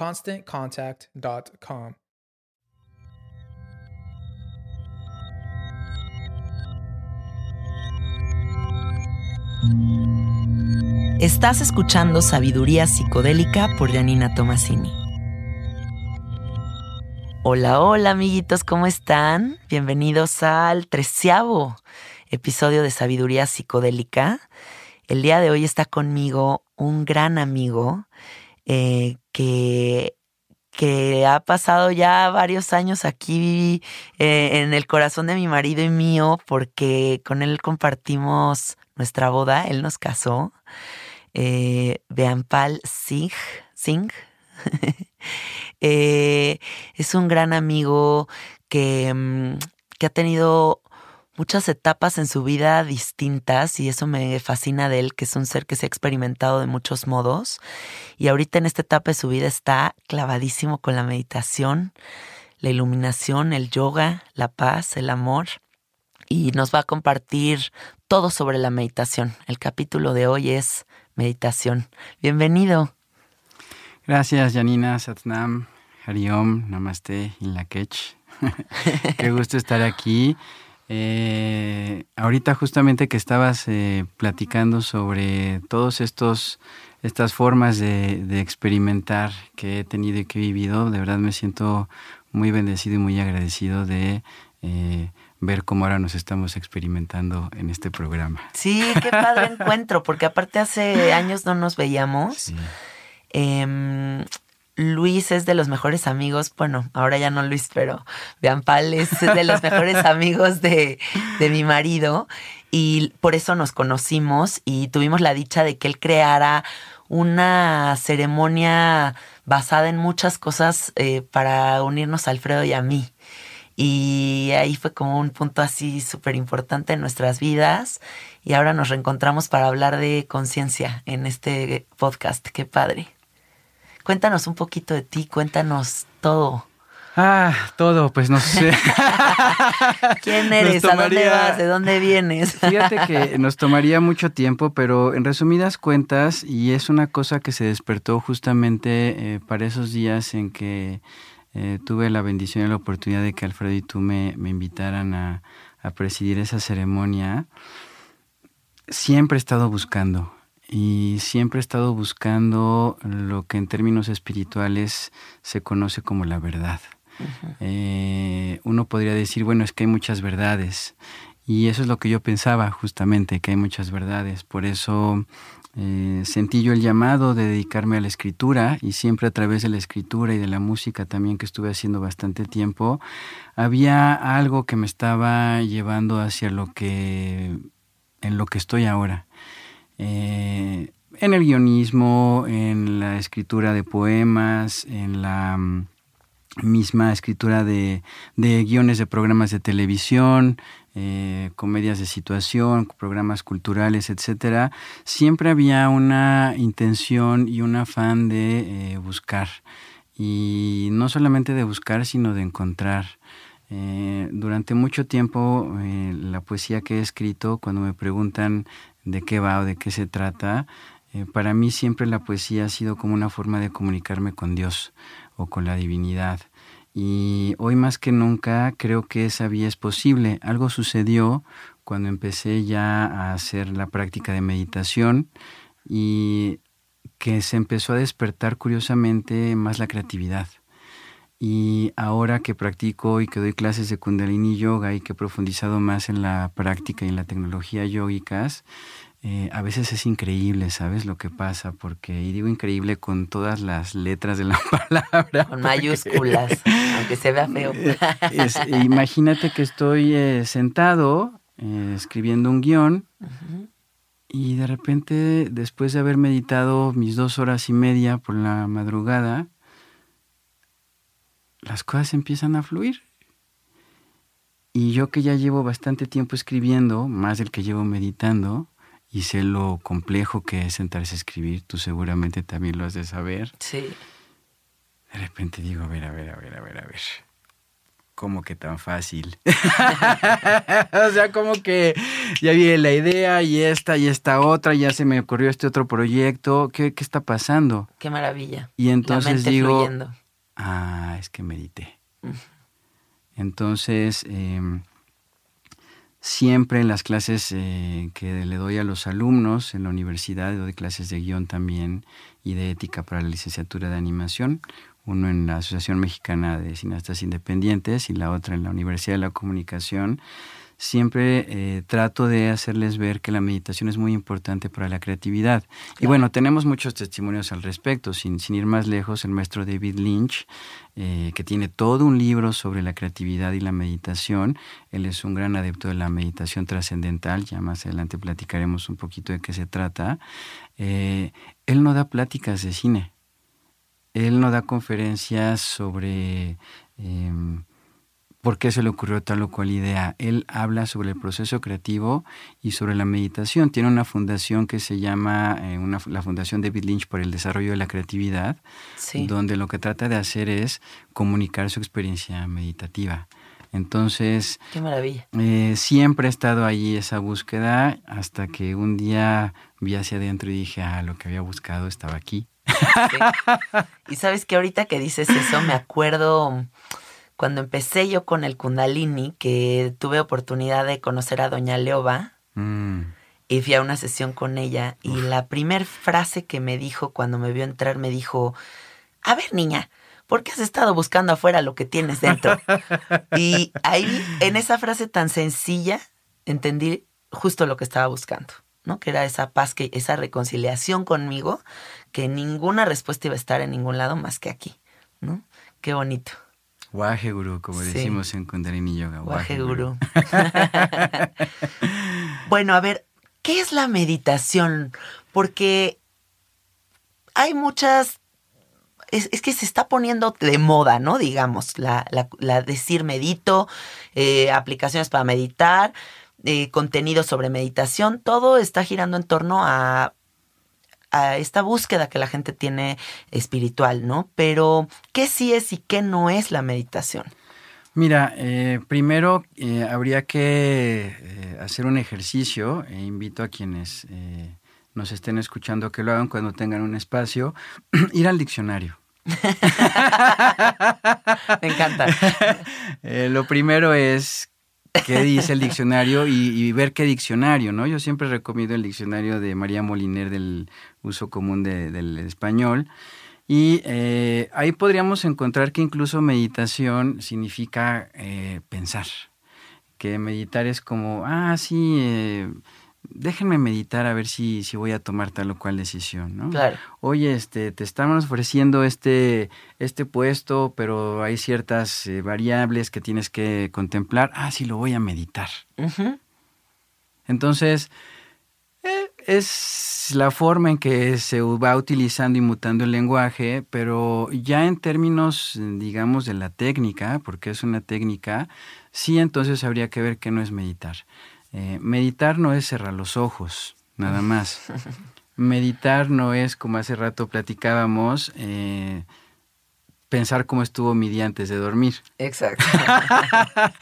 ConstantContact.com. Estás escuchando Sabiduría Psicodélica por Janina Tomasini. Hola, hola amiguitos, ¿cómo están? Bienvenidos al treceavo episodio de Sabiduría Psicodélica. El día de hoy está conmigo un gran amigo eh, que, que ha pasado ya varios años aquí eh, en el corazón de mi marido y mío porque con él compartimos nuestra boda, él nos casó. Eh, Beanpal Singh, Singh. Eh, es un gran amigo que, mm, que ha tenido muchas etapas en su vida distintas y eso me fascina de él, que es un ser que se ha experimentado de muchos modos y ahorita en esta etapa de su vida está clavadísimo con la meditación, la iluminación, el yoga, la paz, el amor y nos va a compartir todo sobre la meditación. El capítulo de hoy es meditación. Bienvenido. Gracias, Janina, Satnam, Hariom, Namaste, Inlakech. Qué gusto estar aquí. Eh, ahorita justamente que estabas eh, platicando sobre todos estos estas formas de, experimentar que he tenido y que he vivido, de verdad me siento muy bendecido y muy agradecido de eh, ver cómo ahora nos estamos experimentando en este programa. Sí, qué padre encuentro, porque aparte hace años no nos veíamos. Em, Luis es de los mejores amigos, bueno, ahora ya no Luis, pero Pal es de los mejores amigos de, de, mi marido y por eso nos conocimos y tuvimos la dicha de que él creara una ceremonia basada en muchas cosas eh, para unirnos a Alfredo y a mí. Y ahí fue como un punto así súper importante en nuestras vidas. Y ahora nos reencontramos para hablar de conciencia en este podcast. Qué padre. Cuéntanos un poquito de ti, cuéntanos todo. Ah, todo, pues no sé. ¿Quién eres? ¿A dónde vas? ¿De dónde vienes? Fíjate que nos tomaría mucho tiempo, pero en resumidas cuentas, y es una cosa que se despertó justamente eh, para esos días en que eh, tuve la bendición y la oportunidad de que Alfredo y tú me, invitaran a, a presidir esa ceremonia. Siempre he estado buscando, y siempre he estado buscando lo que en términos espirituales se conoce como la verdad. Eh, uno podría decir, bueno, es que hay muchas verdades. Y eso es lo que yo pensaba justamente, que hay muchas verdades. Por eso eh, sentí yo el llamado de dedicarme a la escritura y siempre a través de la escritura y de la música también que estuve haciendo bastante tiempo, había algo que me estaba llevando hacia lo que, en lo que estoy ahora. Eh, en el guionismo, en la escritura de poemas, en la mm, misma escritura de, de guiones de programas de televisión, eh, comedias de situación, programas culturales, etcétera, siempre había una intención y un afán de eh, buscar. Y no solamente de buscar, sino de encontrar. Eh, durante mucho tiempo, la poesía que he escrito, cuando me preguntan de qué va o de qué se trata, para mí siempre la poesía ha sido como una forma de comunicarme con Dios o con la divinidad. Y hoy más que nunca creo que esa vía es posible. Algo sucedió cuando empecé ya a hacer la práctica de meditación y que se empezó a despertar curiosamente más la creatividad. Y ahora que practico y que doy clases de Kundalini Yoga y que he profundizado más en la práctica y en la tecnología yogicas, eh, a veces es increíble, ¿sabes? Lo que pasa, porque, y digo increíble con todas las letras de la palabra. Con mayúsculas, aunque se vea feo. Eh, imagínate que estoy eh, sentado escribiendo un guion y de repente, después de haber meditado mis dos horas y media por la madrugada, las cosas empiezan a fluir. Y yo que ya llevo bastante tiempo escribiendo, más del que llevo meditando, y sé lo complejo que es sentarse a escribir, tú seguramente también lo has de saber. Sí. De repente digo, a ver, a ver, a ver, a ver, a ver. ¿Cómo que tan fácil? o sea, como que ya vi la idea y esta y esta otra, ya se me ocurrió este otro proyecto. ¿Qué, qué está pasando? Qué maravilla. Y entonces digo, ah, es que medité. Entonces, eh, Siempre en las clases eh, que le doy a los alumnos en la universidad, doy clases de guion también y de ética para la licenciatura de animación, uno en la Asociación Mexicana de Cineastas Independientes y la otra en la Universidad de la Comunicación siempre eh, trato de hacerles ver que la meditación es muy importante para la creatividad. Y bueno, tenemos muchos testimonios al respecto. Sin, ir más lejos, el maestro David Lynch, eh, que tiene todo un libro sobre la creatividad y la meditación, él es un gran adepto de la meditación trascendental, ya más adelante platicaremos un poquito de qué se trata. Eh, él no da pláticas de cine, él no da conferencias sobre... Em, por qué se le ocurrió tal o cual idea. Él habla sobre el proceso creativo y sobre la meditación. Tiene una fundación que se llama eh, la Fundación David Lynch por el Desarrollo de la Creatividad, donde lo que trata de hacer es comunicar su experiencia meditativa. Entonces, qué maravilla. Eh, siempre ha estado ahí esa búsqueda hasta que un día vi hacia adentro y dije, ah, lo que había buscado estaba aquí. Y sabes que ahorita que dices eso, me acuerdo cuando empecé yo con el Kundalini, que tuve oportunidad de conocer a Doña Leoba, mm. y fui a una sesión con ella, y la primer frase que me dijo cuando me vio entrar, me dijo, a ver niña, ¿por qué has estado buscando afuera lo que tienes dentro? y ahí, en esa frase tan sencilla, entendí justo lo que estaba buscando. ¿no? Que era esa paz, que, esa reconciliación conmigo, que ninguna respuesta iba a estar en ningún lado más que aquí, ¿no? Qué bonito. Waje Guru, como decimos en Kundalini Yoga. Waje Guru. bueno, a ver, ¿qué es la meditación? Porque hay muchas es, que se está poniendo de moda, ¿no? Digamos, la, la, decir medito, eh, aplicaciones para meditar, eh, contenido sobre meditación, todo está girando en torno a a esta búsqueda que la gente tiene espiritual, ¿no? Pero, ¿qué sí es y qué no es la meditación? Mira, eh, primero eh, habría que eh, hacer un ejercicio, e invito a quienes nos estén escuchando que lo hagan cuando tengan un espacio, ir al diccionario. Me encanta. lo primero es qué dice el diccionario y, ver qué diccionario, ¿no? Yo siempre recomiendo el diccionario de María Moliner del uso común del español. Y eh, ahí podríamos encontrar que incluso meditación significa eh, pensar, que meditar es como, ah, sí, eh, déjenme meditar a ver si, si voy a tomar tal o cual decisión, ¿no? Claro. Oye, este, te estamos ofreciendo este, este puesto, pero hay ciertas eh, variables que tienes que contemplar. Ah, sí, lo voy a meditar. Entonces, eh, es la forma en que se va utilizando y mutando el lenguaje, pero ya en términos, digamos, de la técnica, porque es una técnica, sí entonces habría que ver qué no es meditar. Eh, meditar no es cerrar los ojos, nada más. meditar no es, como hace rato platicábamos, eh, pensar cómo estuvo mi día antes de dormir. Exacto.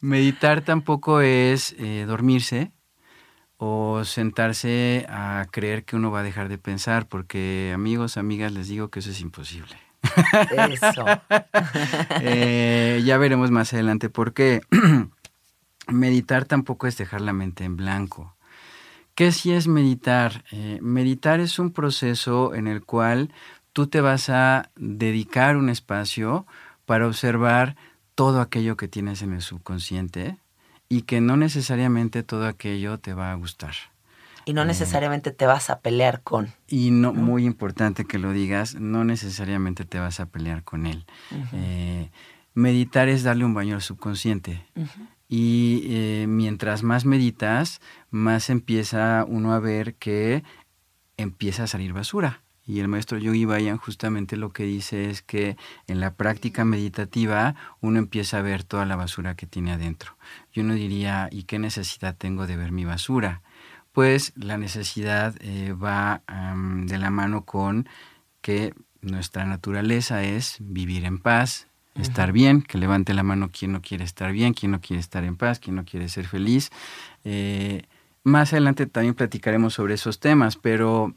meditar tampoco es eh, dormirse o sentarse a creer que uno va a dejar de pensar, porque amigos, amigas, les digo que eso es imposible. Eso. ya veremos más adelante por qué. Meditar tampoco es dejar la mente en blanco. ¿Qué sí es meditar? Eh, meditar es un proceso en el cual tú te vas a dedicar un espacio para observar todo aquello que tienes en el subconsciente y que no necesariamente todo aquello te va a gustar. Y no eh, necesariamente te vas a pelear con. Y no, muy importante que lo digas, no necesariamente te vas a pelear con él. Eh, meditar es darle un baño al subconsciente y eh, mientras más meditas, más empieza uno a ver que empieza a salir basura. Y el maestro Yogi Bayan justamente lo que dice es que en la práctica meditativa uno empieza a ver toda la basura que tiene adentro. Yo uno diría, ¿y qué necesidad tengo de ver mi basura? Pues la necesidad eh, va de la mano con que nuestra naturaleza es vivir en paz, estar bien, que levante la mano quien no quiere estar bien, quien no quiere estar en paz, quien no quiere ser feliz. Eh, más adelante también platicaremos sobre esos temas, pero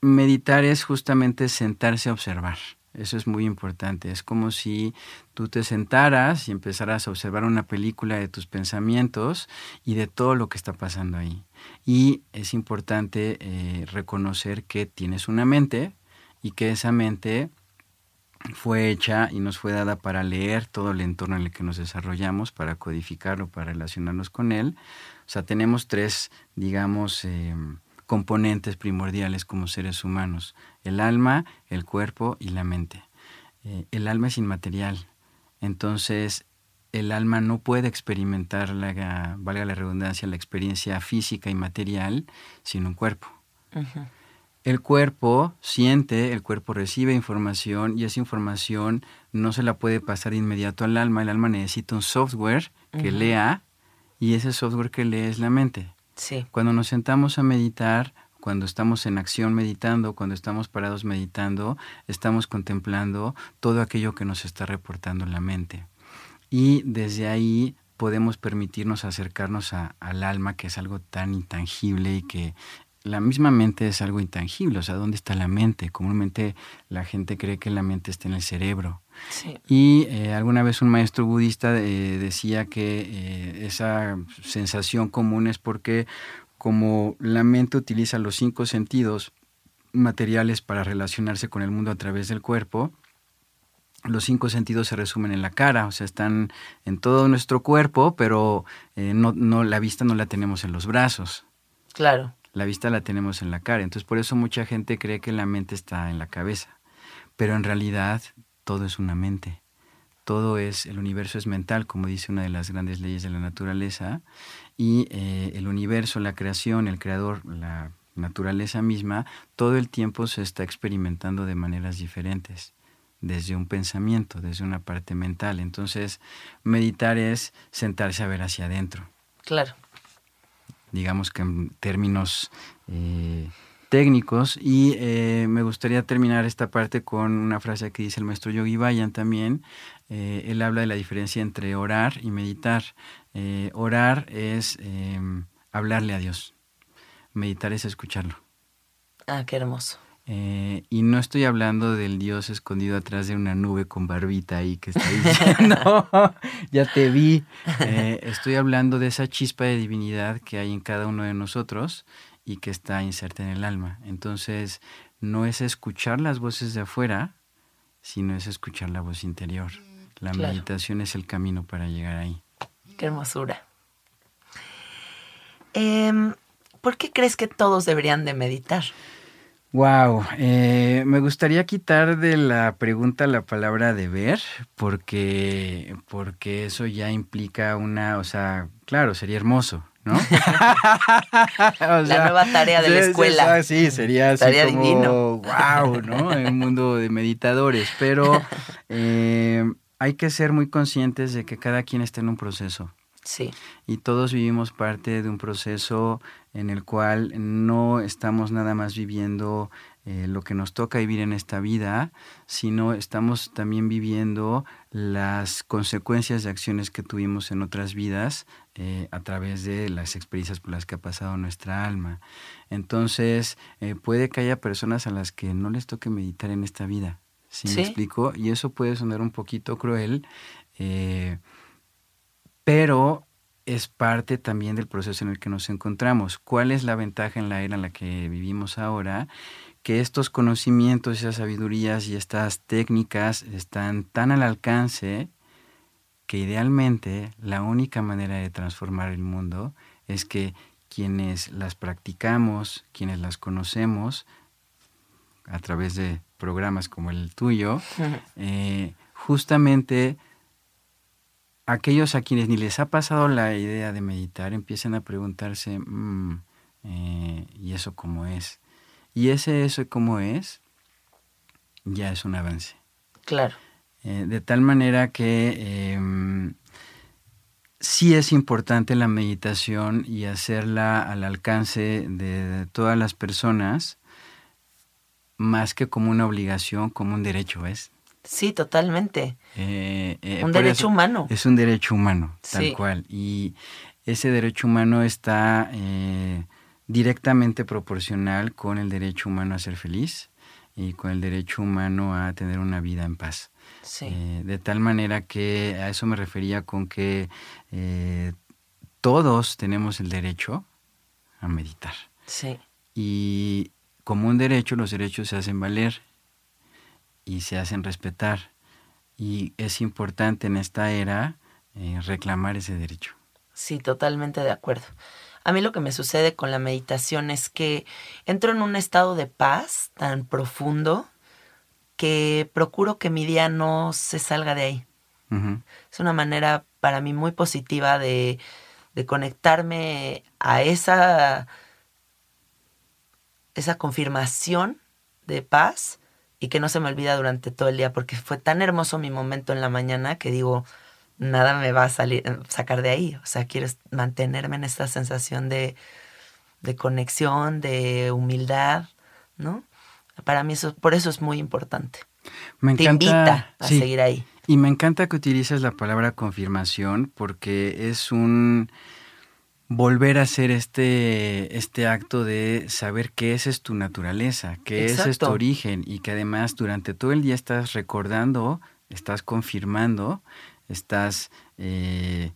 meditar es justamente sentarse a observar. Eso es muy importante. Es como si tú te sentaras y empezaras a observar una película de tus pensamientos y de todo lo que está pasando ahí. Y es importante eh, reconocer que tienes una mente y que esa mente fue hecha y nos fue dada para leer todo el entorno en el que nos desarrollamos, para codificarlo, para relacionarnos con él. O sea, tenemos tres, digamos, em, componentes primordiales como seres humanos, el alma, el cuerpo y la mente. Eh, el alma es inmaterial, entonces el alma no puede experimentar, la, valga la redundancia, la experiencia física y material sin un cuerpo. El cuerpo siente, el cuerpo recibe información y esa información no se la puede pasar inmediato al alma. El alma necesita un software que lea y ese software que lee es la mente. Sí. Cuando nos sentamos a meditar, cuando estamos en acción meditando, cuando estamos parados meditando, estamos contemplando todo aquello que nos está reportando la mente. Y desde ahí podemos permitirnos acercarnos al alma, que es algo tan intangible y que la misma mente es algo intangible, o sea, ¿dónde está la mente? Comúnmente la gente cree que la mente está en el cerebro. Y eh, alguna vez un maestro budista eh, decía que eh, esa sensación común es porque como la mente utiliza los cinco sentidos materiales para relacionarse con el mundo a través del cuerpo, los cinco sentidos se resumen en la cara, o sea, están en todo nuestro cuerpo, pero no, no, la vista no la tenemos en los brazos. Claro la vista la tenemos en la cara. Entonces por eso mucha gente cree que la mente está en la cabeza. Pero en realidad todo es una mente. Todo es, el universo es mental, como dice una de las grandes leyes de la naturaleza. Y eh, el universo, la creación, el creador, la naturaleza misma, todo el tiempo se está experimentando de maneras diferentes desde un pensamiento, desde una parte mental. Entonces, meditar es sentarse a ver hacia adentro. Claro digamos que en términos eh, técnicos. Y eh, me gustaría terminar esta parte con una frase que dice el maestro Yogi Bayan también. Eh, él habla de la diferencia entre orar y meditar. orar es hablarle a Dios. Meditar es escucharlo. Ah, qué hermoso. Eh, y no estoy hablando del Dios escondido atrás de una nube con barbita ahí que está diciendo, ya te vi. Eh, estoy hablando de esa chispa de divinidad que hay en cada uno de nosotros y que está inserta en el alma. Entonces, no es escuchar las voces de afuera, sino es escuchar la voz interior. La meditación es el camino para llegar ahí. Qué hermosura. Em, ¿por qué crees que todos deberían de meditar? Wow, eh, me gustaría quitar de la pregunta la palabra deber, porque, porque eso ya implica una, o sea, claro, sería hermoso, ¿no? la nueva tarea de la escuela. Sí, sería así como, wow, ¿no? En un mundo de meditadores, pero eh, hay que ser muy conscientes de que cada quien está en un proceso. Sí. Y todos vivimos parte de un proceso en el cual no estamos nada más viviendo eh, lo que nos toca vivir en esta vida, sino estamos también viviendo las consecuencias de acciones que tuvimos en otras vidas eh, a través de las experiencias por las que ha pasado nuestra alma. Entonces, eh, puede que haya personas a las que no les toque meditar en esta vida. ¿Sí, me explico? Y eso puede sonar un poquito cruel, pero es parte también del proceso en el que nos encontramos. ¿Cuál es la ventaja en la era en la que vivimos ahora? Que estos conocimientos, esas sabidurías y estas técnicas están tan al alcance que idealmente la única manera de transformar el mundo es que quienes las practicamos, quienes las conocemos, a través de programas como el tuyo, eh, justamente aquellos a quienes ni les ha pasado la idea de meditar empiezan a preguntarse, mm, eh, ¿y eso cómo es? Y ese eso cómo es ya es un avance. Claro. Eh, de tal manera que em, sí es importante la meditación y hacerla al alcance de todas las personas, más que como una obligación, como un derecho, ¿ves? Sí, totalmente. Eh, eh, un derecho humano. Es un derecho humano, tal cual. Y ese derecho humano está eh, directamente proporcional con el derecho humano a ser feliz y con el derecho humano a tener una vida en paz. Sí. de tal manera que a eso me refería con que todos tenemos el derecho a meditar. Sí. Y como un derecho, los derechos se hacen valer y se hacen respetar. Y es importante en esta era eh, reclamar ese derecho. Sí, totalmente de acuerdo. A mí lo que me sucede con la meditación es que entro en un estado de paz tan profundo que procuro que mi día no se salga de ahí. Es una manera para mí muy positiva de, de conectarme a esa, esa confirmación de paz y que no se me olvida durante todo el día porque fue tan hermoso mi momento en la mañana que digo, nada me va a salir, eh, sacar de ahí. O sea, quiero mantenerme en esta sensación de, de conexión, de humildad, ¿no? Para mí eso, por eso es muy importante. Me Te invita a seguir ahí. Y me encanta que utilices la palabra confirmación porque es un volver a hacer este, este acto de saber que esa es tu naturaleza, que ese es tu origen y que además durante todo el día estás recordando, estás confirmando, estás eh,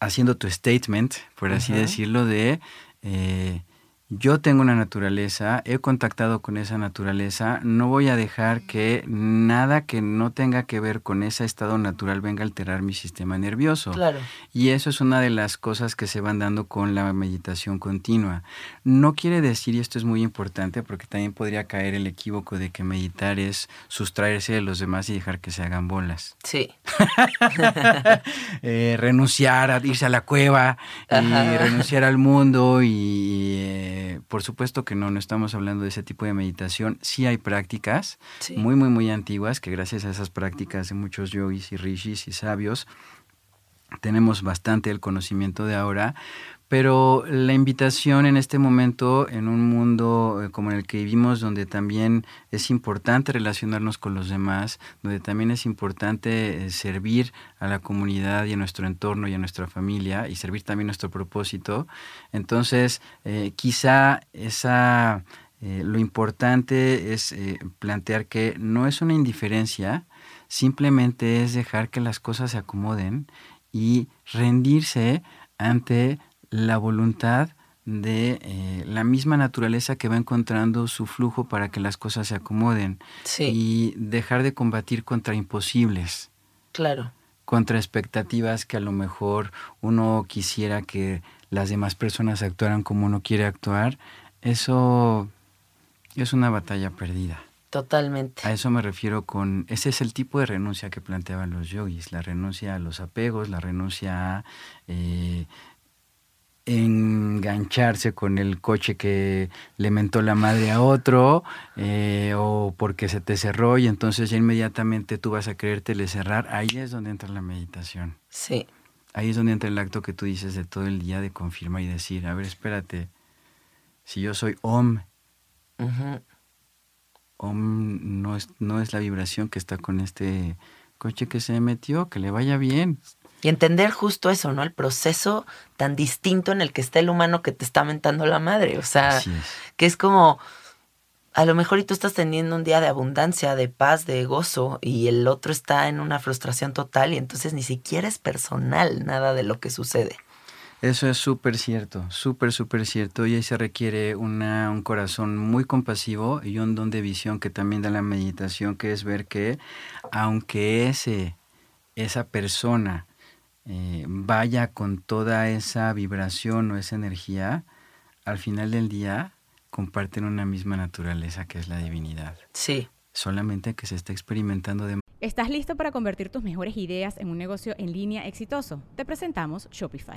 haciendo tu statement, por así decirlo, de eh, yo tengo una naturaleza, he contactado con esa naturaleza, no voy a dejar que nada que no tenga que ver con ese estado natural venga a alterar mi sistema nervioso. Claro. Y eso es una de las cosas que se van dando con la meditación continua. No quiere decir, y esto es muy importante, porque también podría caer el equívoco de que meditar es sustraerse de los demás y dejar que se hagan bolas. Sí. Eh, renunciar a irse a la cueva y renunciar al mundo y... Eh, eh, por supuesto que no, no estamos hablando de ese tipo de meditación. Sí hay prácticas muy, muy, muy antiguas que gracias a esas prácticas de muchos yogis y rishis y sabios tenemos bastante el conocimiento de ahora, pero la invitación en este momento, en un mundo eh, como en el que vivimos, donde también es importante relacionarnos con los demás, donde también es importante eh, servir a la comunidad y a nuestro entorno y a nuestra familia y servir también nuestro propósito, entonces eh, quizá esa, lo importante es plantear que no es una indiferencia, simplemente es dejar que las cosas se acomoden y rendirse ante la voluntad de eh, la misma naturaleza que va encontrando su flujo para que las cosas se acomoden y dejar de combatir contra imposibles. Claro. Contra expectativas que a lo mejor uno quisiera que las demás personas actuaran como uno quiere actuar, eso es una batalla perdida. Totalmente. A eso me refiero con, ese es el tipo de renuncia que planteaban los yogis, la renuncia a los apegos, la renuncia a eh, engancharse con el coche que le mentó la madre a otro eh, o porque se te cerró y entonces ya inmediatamente tú vas a querértele cerrar, ahí es donde entra la meditación. Sí. Ahí es donde entra el acto que tú dices de todo el día de confirmar y decir, a ver, espérate, si yo soy Om, Om no es, no es la vibración que está con este coche que se metió, que le vaya bien. Y entender justo eso, ¿no? El proceso tan distinto en el que está el humano que te está mentando la madre. O sea, que es como, a lo mejor y tú estás teniendo un día de abundancia, de paz, de gozo, y el otro está en una frustración total y entonces ni siquiera es personal nada de lo que sucede. Eso es súper cierto, súper, súper cierto. Y ahí se requiere una, un corazón muy compasivo y un don de visión que también da la meditación, que es ver que aunque ese, esa persona eh, vaya con toda esa vibración o esa energía, al final del día comparten una misma naturaleza que es la divinidad. Sí. Solamente que se está experimentando de... ¿Estás listo para convertir tus mejores ideas en un negocio en línea exitoso? Te presentamos Shopify.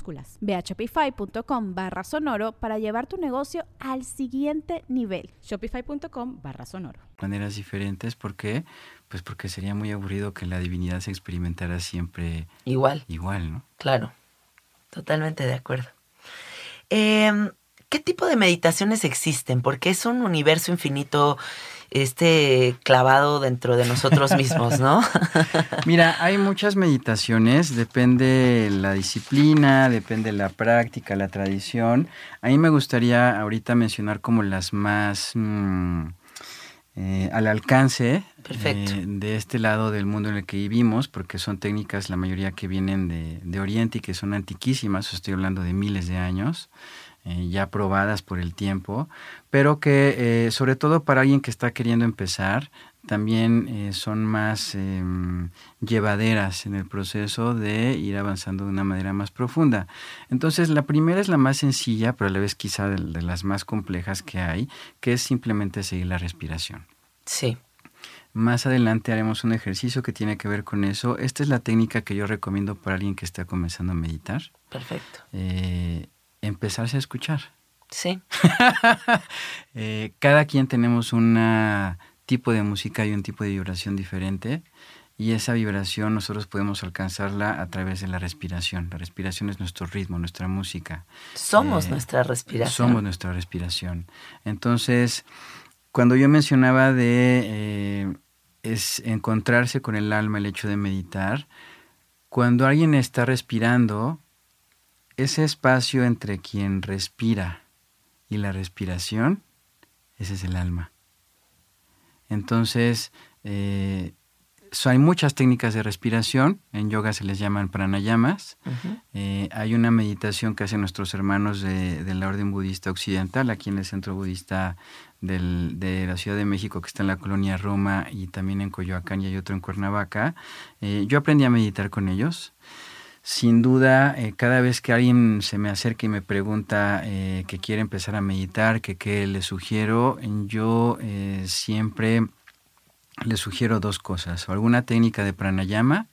Ve a shopify.com barra sonoro para llevar tu negocio al siguiente nivel. Shopify.com barra sonoro. Maneras diferentes, ¿por qué? Pues porque sería muy aburrido que la divinidad se experimentara siempre igual. Igual, ¿no? Claro, totalmente de acuerdo. Em, ¿Qué tipo de meditaciones existen? Porque es un universo infinito este clavado dentro de nosotros mismos, ¿no? Mira, hay muchas meditaciones, depende la disciplina, depende la práctica, la tradición. A mí me gustaría ahorita mencionar como las más mm, eh, al alcance eh, de este lado del mundo en el que vivimos, porque son técnicas, la mayoría que vienen de, de Oriente y que son antiquísimas, estoy hablando de miles de años. Eh, ya probadas por el tiempo, pero que eh, sobre todo para alguien que está queriendo empezar, también eh, son más em, llevaderas en el proceso de ir avanzando de una manera más profunda. Entonces, la primera es la más sencilla, pero a la vez quizá de, de las más complejas que hay, que es simplemente seguir la respiración. Sí. Más adelante haremos un ejercicio que tiene que ver con eso. Esta es la técnica que yo recomiendo para alguien que está comenzando a meditar. Perfecto. Eh, empezarse a escuchar. Sí. Eh, cada quien tenemos un tipo de música y un tipo de vibración diferente y esa vibración nosotros podemos alcanzarla a través de la respiración. La respiración es nuestro ritmo, nuestra música. Somos eh, nuestra respiración. Somos nuestra respiración. Entonces, cuando yo mencionaba de eh, es encontrarse con el alma, el hecho de meditar, cuando alguien está respirando, ese espacio entre quien respira y la respiración, ese es el alma. Entonces, eh, hay muchas técnicas de respiración, en yoga se les llaman pranayamas. Eh, hay una meditación que hacen nuestros hermanos de, la orden budista occidental, aquí en el centro budista de la Ciudad de México, que está en la colonia Roma y también en Coyoacán y hay otro en Cuernavaca. Eh, yo aprendí a meditar con ellos sin duda, eh, cada vez que alguien se me acerca y me pregunta eh, que quiere empezar a meditar, que qué le sugiero, yo eh, siempre le sugiero dos cosas, o alguna técnica de pranayama,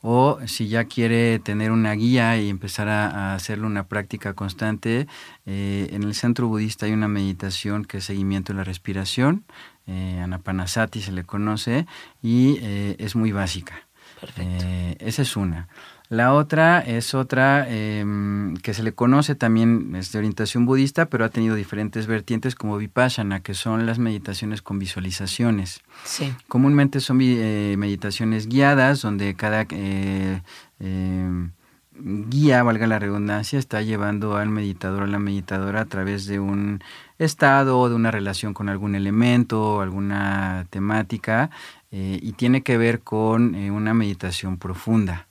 o si ya quiere tener una guía y empezar a, hacerle una práctica constante, en el centro budista hay una meditación que es seguimiento de la respiración, Anapanasati se le conoce, y es muy básica. Perfecto. esa es una. La otra es otra em, que se le conoce también, es de orientación budista, pero ha tenido diferentes vertientes como Vipassana, que son las meditaciones con visualizaciones. Sí. Comúnmente son eh, meditaciones guiadas, donde cada eh, em, guía, valga la redundancia, está llevando al meditador o la meditadora a través de un estado o de una relación con algún elemento, alguna temática, eh, y tiene que ver con una meditación profunda.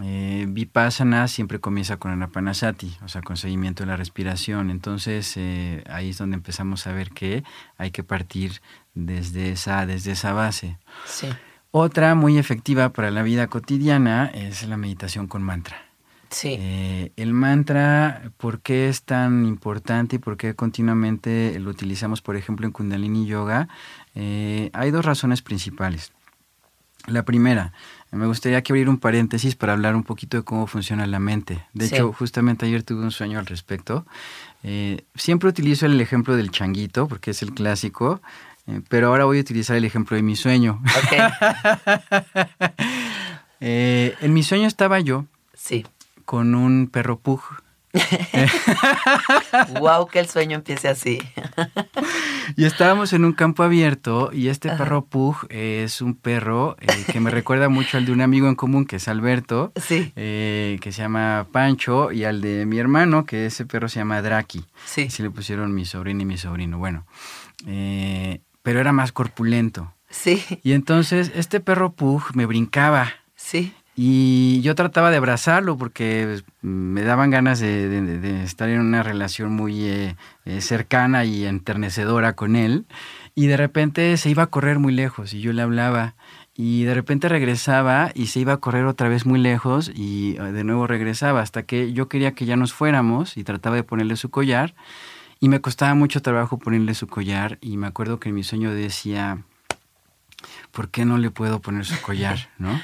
Eh, Vipassana siempre comienza con Anapanasati, o sea, con seguimiento de la respiración. Entonces, eh, ahí es donde empezamos a ver que hay que partir desde esa, desde esa base. Sí. Otra muy efectiva para la vida cotidiana es la meditación con mantra. Sí. Eh, el mantra, ¿por qué es tan importante y por qué continuamente lo utilizamos, por ejemplo, en Kundalini Yoga? Eh, hay dos razones principales. La primera, me gustaría que abrir un paréntesis para hablar un poquito de cómo funciona la mente. De Sí. hecho, justamente ayer tuve un sueño al respecto. Eh, siempre utilizo el ejemplo del changuito, porque es el clásico, eh, pero ahora voy a utilizar el ejemplo de mi sueño. Ok. Eh, en mi sueño estaba yo Sí. con un perro pug. Wow, que el sueño empiece así. Y estábamos en un campo abierto y este perro pug es un perro eh, que me recuerda mucho al de un amigo en común que es Alberto, Sí. eh, que se llama Pancho, y al de mi hermano, que ese perro se llama Draki. Sí. Así le pusieron mi sobrino y mi sobrino. Bueno, eh, pero era más corpulento. Sí. Y entonces este perro pug me brincaba. Sí. Y yo trataba de abrazarlo porque pues, me daban ganas de, de- de estar en una relación muy eh, eh, cercana y enternecedora con él. Y de repente se iba a correr muy lejos y yo le hablaba. Y de repente regresaba y se iba a correr otra vez muy lejos y eh, de nuevo regresaba hasta que yo quería que ya nos fuéramos y trataba de ponerle su collar. Y me costaba mucho trabajo ponerle su collar y me acuerdo que en mi sueño decía, ¿por qué no le puedo poner su collar? ¿No?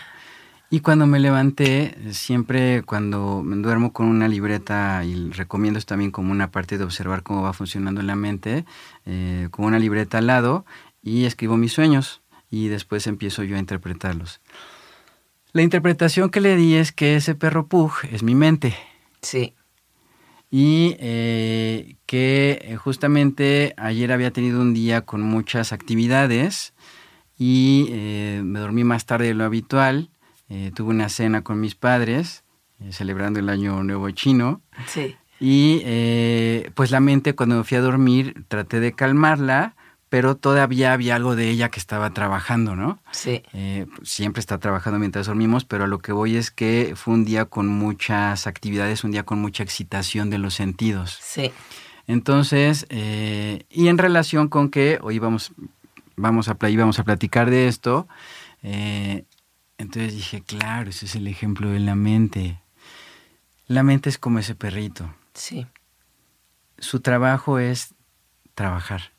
Y cuando me levanté, siempre cuando me duermo con una libreta, y recomiendo esto también como una parte de observar cómo va funcionando la mente, eh, con una libreta al lado y escribo mis sueños y después empiezo yo a interpretarlos. La interpretación que le di es que ese perro pug es mi mente Sí. y eh, que eh, justamente ayer había tenido un día con muchas actividades y eh, me dormí más tarde de lo habitual. Eh, tuve una cena con mis padres eh, celebrando el año nuevo chino Sí. y eh, pues la mente cuando me fui a dormir traté de calmarla, pero todavía había algo de ella que estaba trabajando, ¿no? Sí. Eh, siempre está trabajando mientras dormimos, pero a lo que voy es que fue un día con muchas actividades, un día con mucha excitación de los sentidos. Sí. Entonces, eh, y en relación con que hoy vamos, vamos, a, íbamos a platicar de esto, eh, entonces dije, claro, ese es el ejemplo de la mente. La mente es como ese perrito. Sí. Su trabajo es trabajar.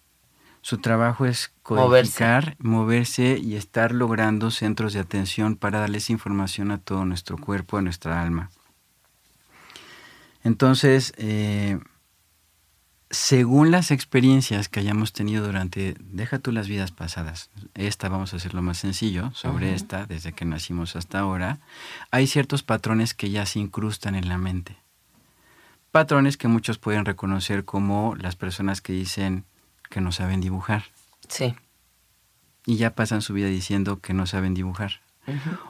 Su trabajo es Moverse. codificar, moverse. y estar logrando centros de atención para darles información a todo nuestro cuerpo, a nuestra alma. Entonces, eh, según las experiencias que hayamos tenido durante, deja tú las vidas pasadas, esta vamos a hacerlo más sencillo, sobre esta, desde que nacimos hasta ahora, hay ciertos patrones que ya se incrustan en la mente. Patrones que muchos pueden reconocer como las personas que dicen que no saben dibujar Sí. y ya pasan su vida diciendo que no saben dibujar.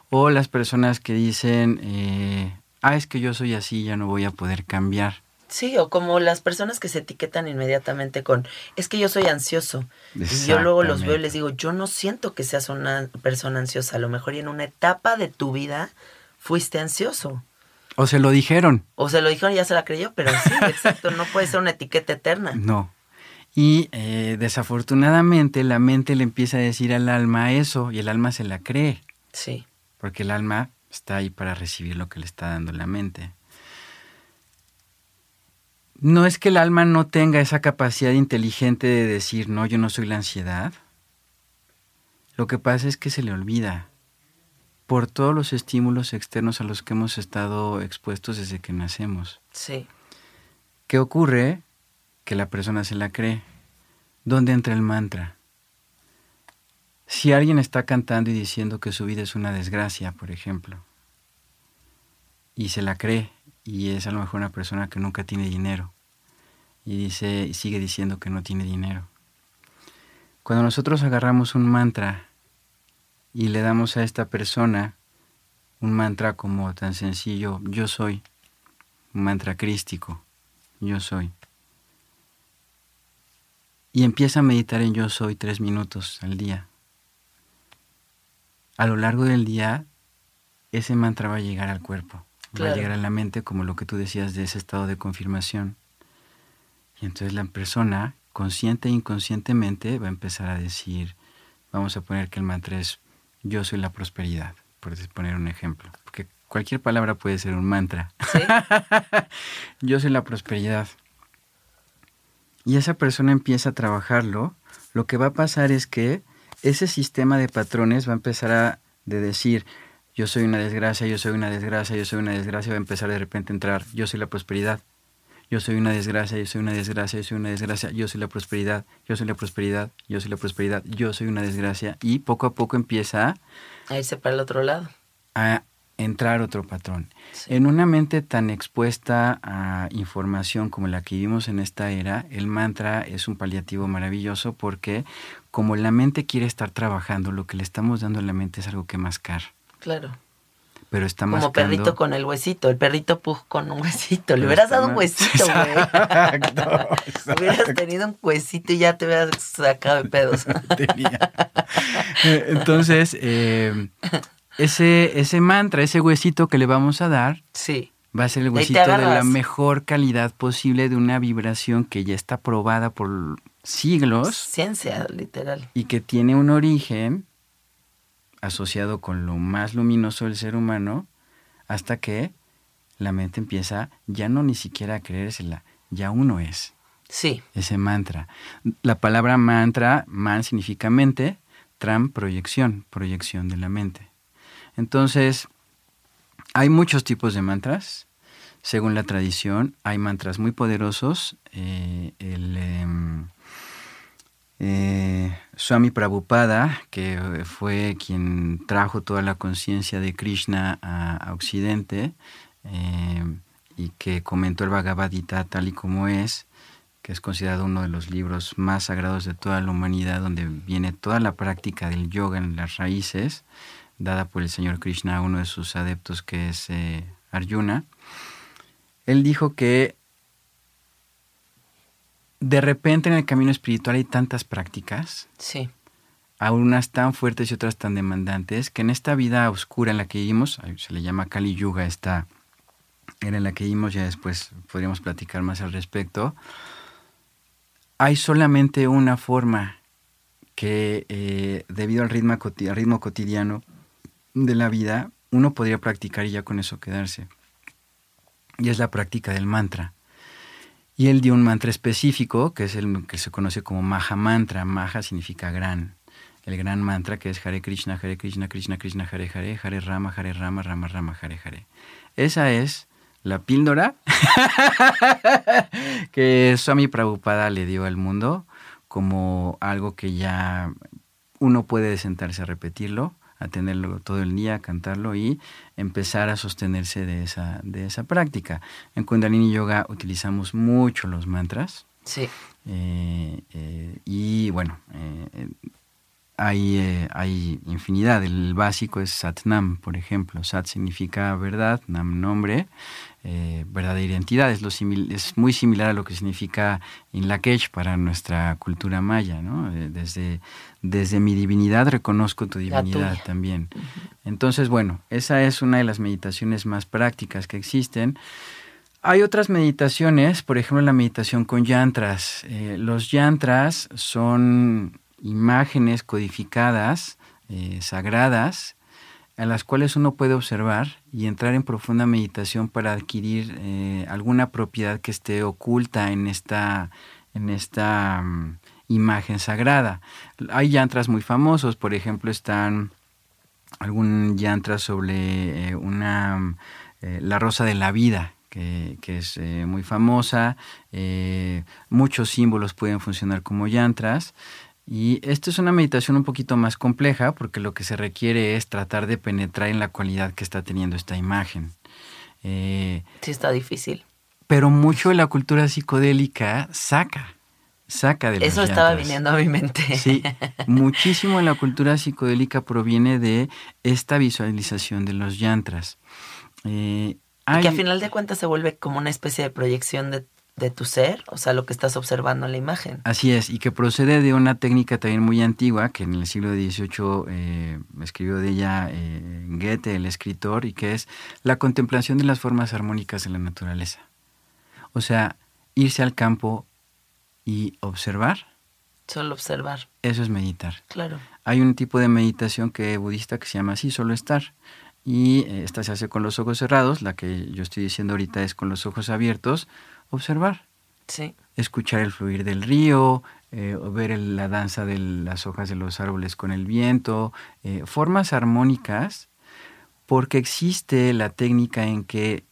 O las personas que dicen, eh, ah, es que yo soy así, ya no voy a poder cambiar. Sí, o como las personas que se etiquetan inmediatamente con, es que yo soy ansioso. Y yo luego los veo y les digo, yo no siento que seas una persona ansiosa. A lo mejor y en una etapa de tu vida fuiste ansioso. O se lo dijeron. O se lo dijeron y ya se la creyó, pero sí, exacto, no puede ser una etiqueta eterna. No. Y eh, desafortunadamente la mente le empieza a decir al alma eso y el alma se la cree, Sí, porque el alma está ahí para recibir lo que le está dando la mente. No es que el alma no tenga esa capacidad inteligente de decir, no, yo no soy la ansiedad. Lo que pasa es que se le olvida por todos los estímulos externos a los que hemos estado expuestos desde que nacemos. sí, ¿Qué ocurre? Que la persona se la cree. ¿Dónde entra el mantra? Si alguien está cantando y diciendo que su vida es una desgracia, por ejemplo, y se la cree y es a lo mejor una persona que nunca tiene dinero y dice y sigue diciendo que no tiene dinero. Cuando nosotros agarramos un mantra y le damos a esta persona un mantra como tan sencillo, yo soy, un mantra crístico, yo soy. Y empieza a meditar en yo soy tres minutos al día. A lo largo del día, ese mantra va a llegar al cuerpo, va a llegar a la mente como lo que tú decías de ese estado de confirmación. Y entonces la persona, consciente e inconscientemente, va a empezar a decir, vamos a poner que el mantra es yo soy la prosperidad, por poner un ejemplo. Porque cualquier palabra puede ser un mantra. yo soy la prosperidad. Y esa persona empieza a trabajarlo. Lo que va a pasar es que ese sistema de patrones va a empezar a de decir, yo soy una desgracia, yo soy una desgracia, yo soy una desgracia, va a empezar de repente a entrar, yo soy la prosperidad yo soy una desgracia, yo soy una desgracia, yo soy una desgracia, yo soy la prosperidad, yo soy la prosperidad, yo soy la prosperidad, yo soy una desgracia. Y poco a poco empieza a irse para el otro lado. A entrar otro patrón. En una mente tan expuesta a información como la que vivimos en esta era, el mantra es un paliativo maravilloso porque como la mente quiere estar trabajando, lo que le estamos dando a la mente es algo que mascar. Claro pero está más Como perrito con el huesito, el perrito pug con un huesito. Le hubieras dado un huesito, güey. hubieras tenido un huesito y ya te hubieras sacado de pedos. Eh, entonces, eh, ese, ese mantra, ese huesito que le vamos a dar, sí. va a ser el huesito de la mejor calidad posible de una vibración que ya está probada por siglos. Ciencia, literal. Y que tiene un origen asociado con lo más luminoso del ser humano, hasta que la mente empieza ya no ni siquiera a creérsela, ya uno es. Sí. Ese mantra. La palabra mantra, man significa mente, tram, proyección, proyección de la mente. Entonces, hay muchos tipos de mantras. Según la tradición, hay mantras muy poderosos. Eh, el, em, eh, Swami Prabhupada, que fue quien trajo toda la conciencia de Krishna a, Occidente eh, y que comentó el Bhagavad Gita tal y como es, que es considerado uno de los libros más sagrados de toda la humanidad, donde viene toda la práctica del yoga en las raíces, dada por el Señor Krishna a uno de sus adeptos que es eh, Arjuna. Él dijo que de repente en el camino espiritual hay tantas prácticas. Sí. Unas tan fuertes y otras tan demandantes, que en esta vida oscura en la que vivimos, se le llama Kali Yuga, esta era en la que vivimos, ya después podríamos platicar más al respecto, hay solamente una forma que eh, debido al ritmo, al ritmo cotidiano de la vida, uno podría practicar y ya con eso quedarse. Y es la práctica del mantra. Y él dio un mantra específico, que es el que se conoce como Maha Mantra. Maha significa gran. El gran mantra que es Hare Krishna, Hare Krishna, Krishna Krishna, Hare Hare, Hare Rama, Hare Rama, Rama Rama, Hare Hare. Esa es la píldora que Swami Prabhupada le dio al mundo como algo que ya uno puede sentarse a repetirlo a tenerlo todo el día, a cantarlo y empezar a sostenerse de esa, de esa práctica. En Kundalini Yoga utilizamos mucho los mantras. Sí. Eh, eh, y bueno, eh, hay, hay infinidad. El básico es Satnam, por ejemplo. Sat significa verdad, Nam nombre, verdad e identidad. Es, lo es muy similar a lo que significa Inlakesh para nuestra cultura maya. ¿no? desde desde mi divinidad reconozco tu divinidad también. Entonces, bueno, esa es una de las meditaciones más prácticas que existen. Hay otras meditaciones, por ejemplo, la meditación con yantras. Eh, los yantras son imágenes codificadas, eh, sagradas, a las cuales uno puede observar y entrar en profunda meditación para adquirir eh, alguna propiedad que esté oculta en esta, en esta mm, imagen sagrada. Hay yantras muy famosos, por ejemplo, están algún yantra sobre eh, una eh, la rosa de la vida, que, es eh, muy famosa. muchos símbolos pueden funcionar como yantras. Y esto es una meditación un poquito más compleja porque lo que se requiere es tratar de penetrar en la cualidad que está teniendo esta imagen. Eh, sí, está difícil. Pero mucho de la cultura psicodélica saca, saca de Eso estaba viniendo a mi mente. Sí, muchísimo de la cultura psicodélica proviene de esta visualización de los yantras. Eh, y que a final de cuentas se vuelve como una especie de proyección de, tu ser, o sea, lo que estás observando en la imagen. Así es, y que procede de una técnica también muy antigua, que en el siglo XVIII eh, escribió de ella eh, Goethe, el escritor, y que es la contemplación de las formas armónicas de la naturaleza. O sea, irse al campo y observar. Solo observar. Eso es meditar. Claro. Hay un tipo de meditación que budista que se llama así, solo estar y eh, esta se hace con los ojos cerrados, la que yo estoy diciendo ahorita es con los ojos abiertos, observar. Sí. Escuchar el fluir del río, eh, ver la danza de las hojas de los árboles con el viento, eh, formas armónicas, porque existe la técnica en que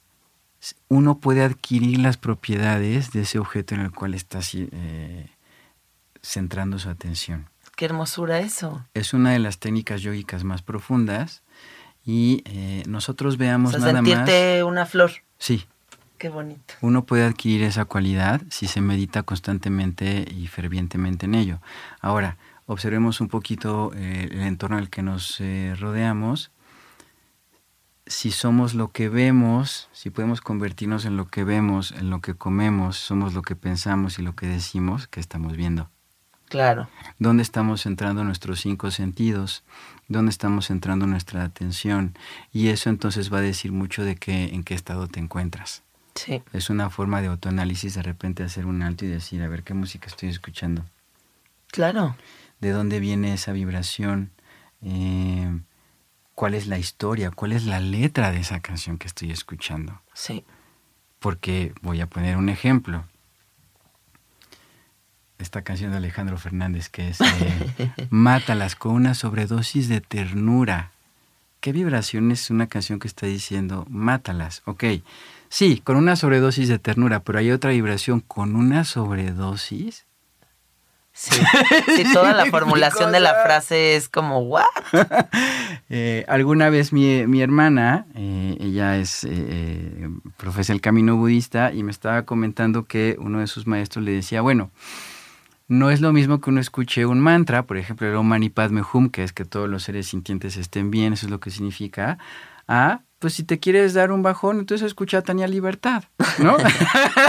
uno puede adquirir las propiedades de ese objeto en el cual está centrando su atención. Qué hermosura eso. Es una de las técnicas yógicas más profundas y eh, nosotros veamos o sea, nada sentirte una flor. Sí. Qué bonito. Uno puede adquirir esa cualidad si se medita constantemente y fervientemente en ello. Ahora, observemos un poquito eh, el entorno al que nos eh, rodeamos. Si somos lo que vemos, si podemos convertirnos en lo que vemos, en lo que comemos, somos lo que pensamos y lo que decimos, que estamos viendo. Claro. ¿Dónde estamos centrando nuestros cinco sentidos? ¿Dónde estamos centrando nuestra atención? Y eso entonces va a decir mucho de qué, en qué estado te encuentras. Sí. Es una forma de autoanálisis de repente hacer un alto y decir, a ver, ¿qué música estoy escuchando? Claro. ¿De dónde viene esa vibración? Eh, ¿Cuál es la historia? ¿Cuál es la letra de esa canción que estoy escuchando? Sí. Porque voy a poner un ejemplo esta canción de Alejandro Fernández que es eh, Mátalas con una sobredosis de ternura. ¿Qué vibración es una canción que está diciendo Mátalas? Ok, sí, con una sobredosis de ternura, pero hay otra vibración con una sobredosis. Sí, toda la formulación de la frase es como, ¿what? Eh, alguna vez mi, hermana, eh, ella es, eh, profesa el camino budista, y me estaba comentando que uno de sus maestros le decía, bueno, no es lo mismo que uno escuche un mantra, por ejemplo, el Om Mani Padme Hum, que es que todos los seres sintientes estén bien, eso es lo que significa, a, pues si te quieres dar un bajón, entonces escucha Tania Libertad, ¿no?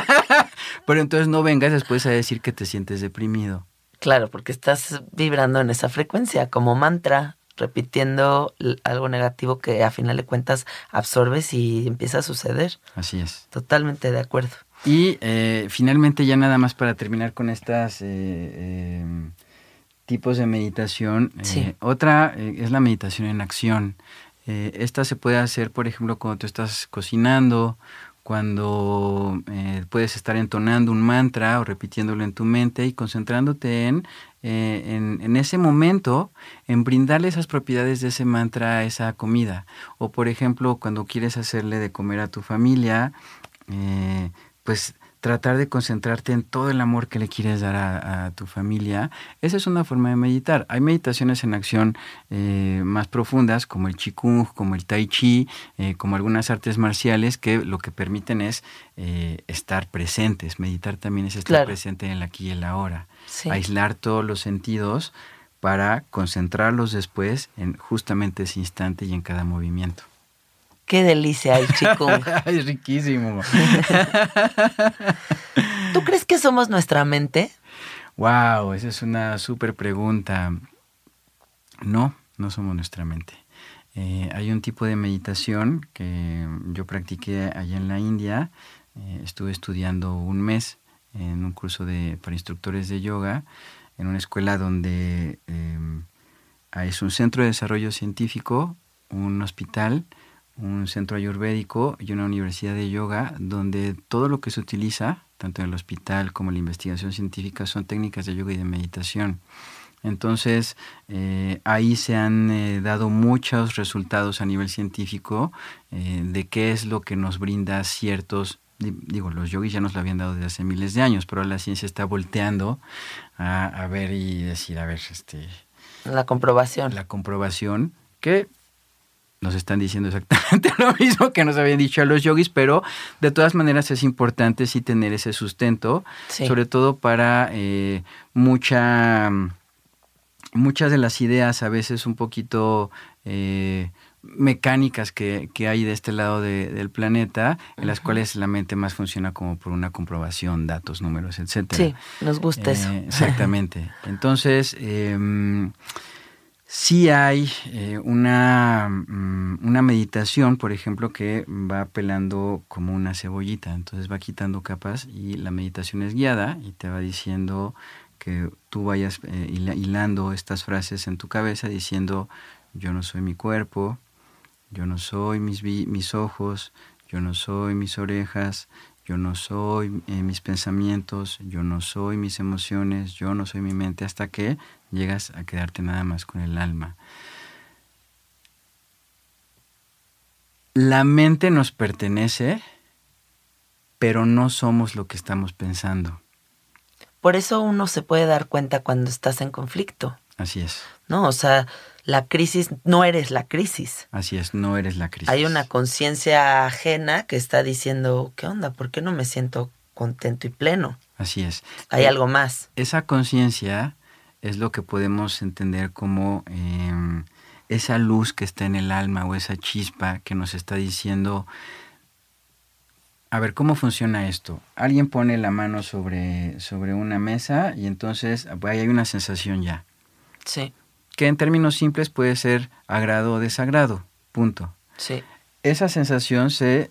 Pero entonces no vengas después a decir que te sientes deprimido. Claro, porque estás vibrando en esa frecuencia como mantra, repitiendo algo negativo que a final de cuentas absorbes y empieza a suceder. Así es. Totalmente de acuerdo. Y eh, finalmente ya nada más para terminar con estas eh, em, tipos de meditación. Eh, otra es la meditación en acción. esta se puede hacer, por ejemplo, cuando tú estás cocinando, cuando puedes estar entonando un mantra o repitiéndolo en tu mente y concentrándote en, en, en, ese momento, en brindarle esas propiedades de ese mantra a esa comida. O por ejemplo, cuando quieres hacerle de comer a tu familia, pues tratar de concentrarte en todo el amor que le quieres dar a, tu familia, esa es una forma de meditar. Hay meditaciones en acción eh, más profundas, como el Qigong, como el Tai Chi, eh, como algunas artes marciales, que lo que permiten es eh, estar presentes. Meditar también es estar presente en el aquí y el ahora. Aislar todos los sentidos para concentrarlos después en justamente ese instante y en cada movimiento. Qué delicia el chico. es riquísimo. ¿Tú crees que somos nuestra mente? Wow, esa es una súper pregunta. No, no somos nuestra mente. Eh, hay un tipo de meditación que yo practiqué allá en la India. Eh, estuve estudiando un mes en un curso de, para instructores de yoga en una escuela donde eh, es un centro de desarrollo científico, un hospital un centro ayurvédico y una universidad de yoga donde todo lo que se utiliza, tanto en el hospital como en la investigación científica, son técnicas de yoga y de meditación. Entonces, eh, ahí se han eh, dado muchos resultados a nivel científico eh, de qué es lo que nos brinda ciertos, digo, los yogis ya nos lo habían dado desde hace miles de años, pero la ciencia está volteando a, a ver y decir, a ver, este... La comprobación. La comprobación, que nos están diciendo exactamente lo mismo que nos habían dicho a los yogis, pero de todas maneras es importante sí tener ese sustento, Sí. sobre todo para eh, mucha, muchas de las ideas a veces un poquito eh, mecánicas que, que hay de este lado de- del planeta, en las cuales la mente más funciona como por una comprobación, datos, números, etcétera. Sí, nos gusta eso. Eh, Exactamente. Entonces, eh, sí hay eh, una, mm, una meditación, por ejemplo, que va pelando como una cebollita. Entonces va quitando capas y la meditación es guiada y te va diciendo que tú vayas eh, hila- hilando estas frases en tu cabeza diciendo, yo no soy mi cuerpo, yo no soy mis, mis ojos, yo no soy mis orejas, yo no soy eh, mis pensamientos, yo no soy mis emociones, yo no soy mi mente, hasta que llegas a quedarte nada más con el alma. La mente nos pertenece, pero no somos lo que estamos pensando. Por eso uno se puede dar cuenta cuando estás en conflicto, Así es, ¿no? O sea, la crisis, no eres la crisis. así es, no eres la crisis. Hay una conciencia ajena que está diciendo, ¿qué onda? ¿Por qué no me siento contento y pleno? Así es. Hay Eh, algo más. Esa conciencia es lo que podemos entender como eh, esa luz que está en el alma o esa chispa que nos está diciendo, a ver, ¿cómo funciona esto? Alguien pone la mano sobre, sobre una mesa y entonces ahí hay una sensación ya, Sí, que en términos simples puede ser agrado o desagrado, punto. sí, Esa sensación se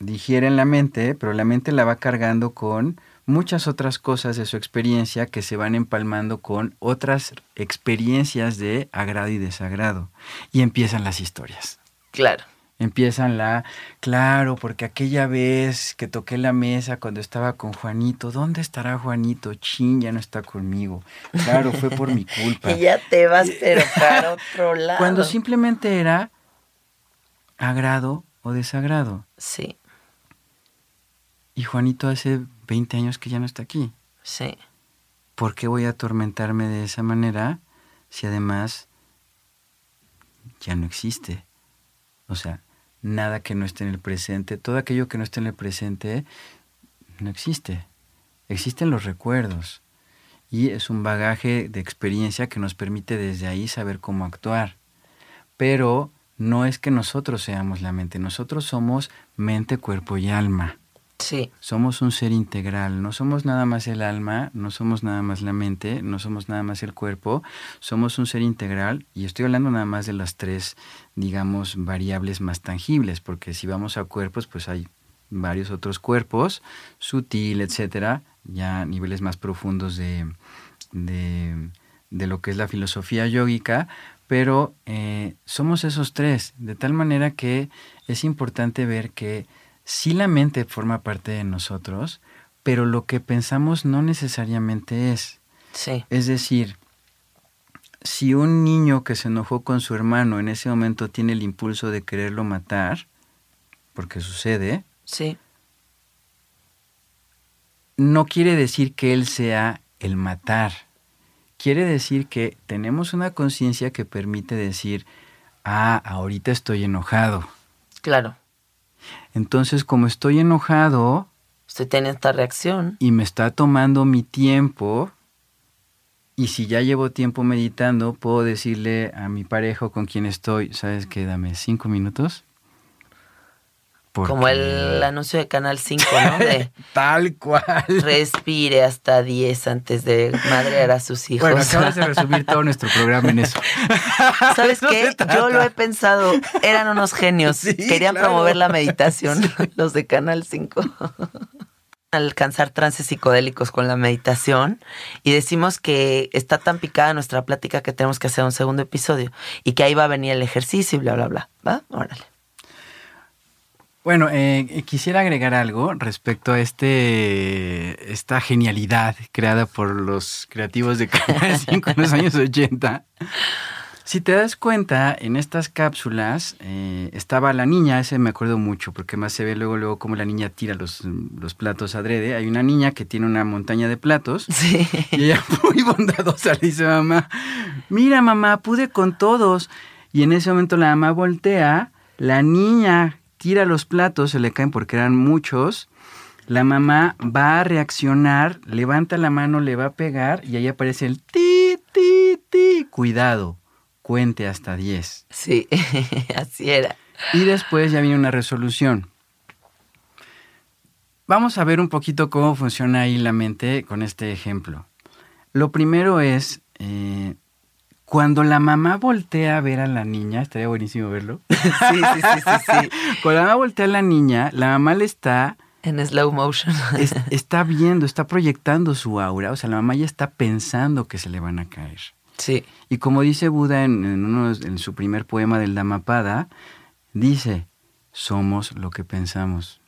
digiere en la mente, pero la mente la va cargando con muchas otras cosas de su experiencia que se van empalmando con otras experiencias de agrado y desagrado. Y empiezan las historias. claro. Empiezan la, claro, porque aquella vez que toqué la mesa cuando estaba con Juanito, ¿dónde estará Juanito? Chin, ya no está conmigo. Claro, fue por mi culpa. Y ya te vas, pero para otro lado. Cuando simplemente era agrado o desagrado. Sí, Y Juanito hace 20 años que ya no está aquí. sí, ¿Por qué voy a atormentarme de esa manera si además ya no existe? O sea, nada que no esté en el presente, todo aquello que no esté en el presente no existe. Existen los recuerdos y es un bagaje de experiencia que nos permite desde ahí saber cómo actuar. Pero no es que nosotros seamos la mente, nosotros somos mente, cuerpo y alma. Sí, Somos un ser integral, no somos nada más el alma, no somos nada más la mente, no somos nada más el cuerpo, somos un ser integral y estoy hablando nada más de las tres, digamos, variables más tangibles, porque si vamos a cuerpos, pues hay varios otros cuerpos, sutil, etcétera, ya niveles más profundos de, de, de lo que es la filosofía yógica, pero eh, somos esos tres, de tal manera que es importante ver que sí la mente forma parte de nosotros, pero lo que pensamos no necesariamente es. sí, Es decir, si un niño que se enojó con su hermano en ese momento tiene el impulso de quererlo matar, porque sucede, sí, no quiere decir que él sea el matar. Quiere decir que tenemos una conciencia que permite decir, ah, ahorita estoy enojado. claro. Entonces, como estoy enojado Estoy teniendo esta reacción. y me está tomando mi tiempo, y si ya llevo tiempo meditando, puedo decirle a mi pareja o con quien estoy, ¿sabes qué? Dame cinco minutos. Como el anuncio de Canal 5, ¿no? De Tal cual. respire hasta 10 antes de madrear a sus hijos. Bueno, acabas de resumir todo nuestro programa en eso. ¿Sabes Eso qué? Yo lo he pensado. Eran unos genios. Sí, Querían claro. promover la meditación, los de Canal 5. Alcanzar trances psicodélicos con la meditación y decimos que está tan picada nuestra plática que tenemos que hacer un segundo episodio y que ahí va a venir el ejercicio y bla, bla, bla. ¿Va? Órale. Bueno, eh, quisiera agregar algo respecto a este esta genialidad creada por los creativos de Canal 5 en los años 80. Si te das cuenta, en estas cápsulas eh, estaba la niña, ese me acuerdo mucho, porque más se ve luego, luego cómo la niña tira los, los platos adrede. Hay una niña que tiene una montaña de platos Sí. y ella muy bondadosa le dice a mamá, mira mamá, pude con todos. Y en ese momento la mamá voltea, la niña tira los platos, se le caen porque eran muchos. La mamá va a reaccionar, levanta la mano, le va a pegar y ahí aparece el ti, ti, ti. Cuidado, cuente hasta 10. Sí, así era. Y después ya viene una resolución. Vamos a ver un poquito cómo funciona ahí la mente con este ejemplo. Lo primero es, eh, cuando la mamá voltea a ver a la niña, estaría buenísimo verlo. Sí, sí, sí, sí, sí. Cuando la mamá voltea a la niña, la mamá le está, En slow motion. es- está viendo, está proyectando su aura. O sea, la mamá ya está pensando que se le van a caer. Sí, Y como dice Buda en, en uno de- en su primer poema del Dhammapada, dice, somos lo que pensamos.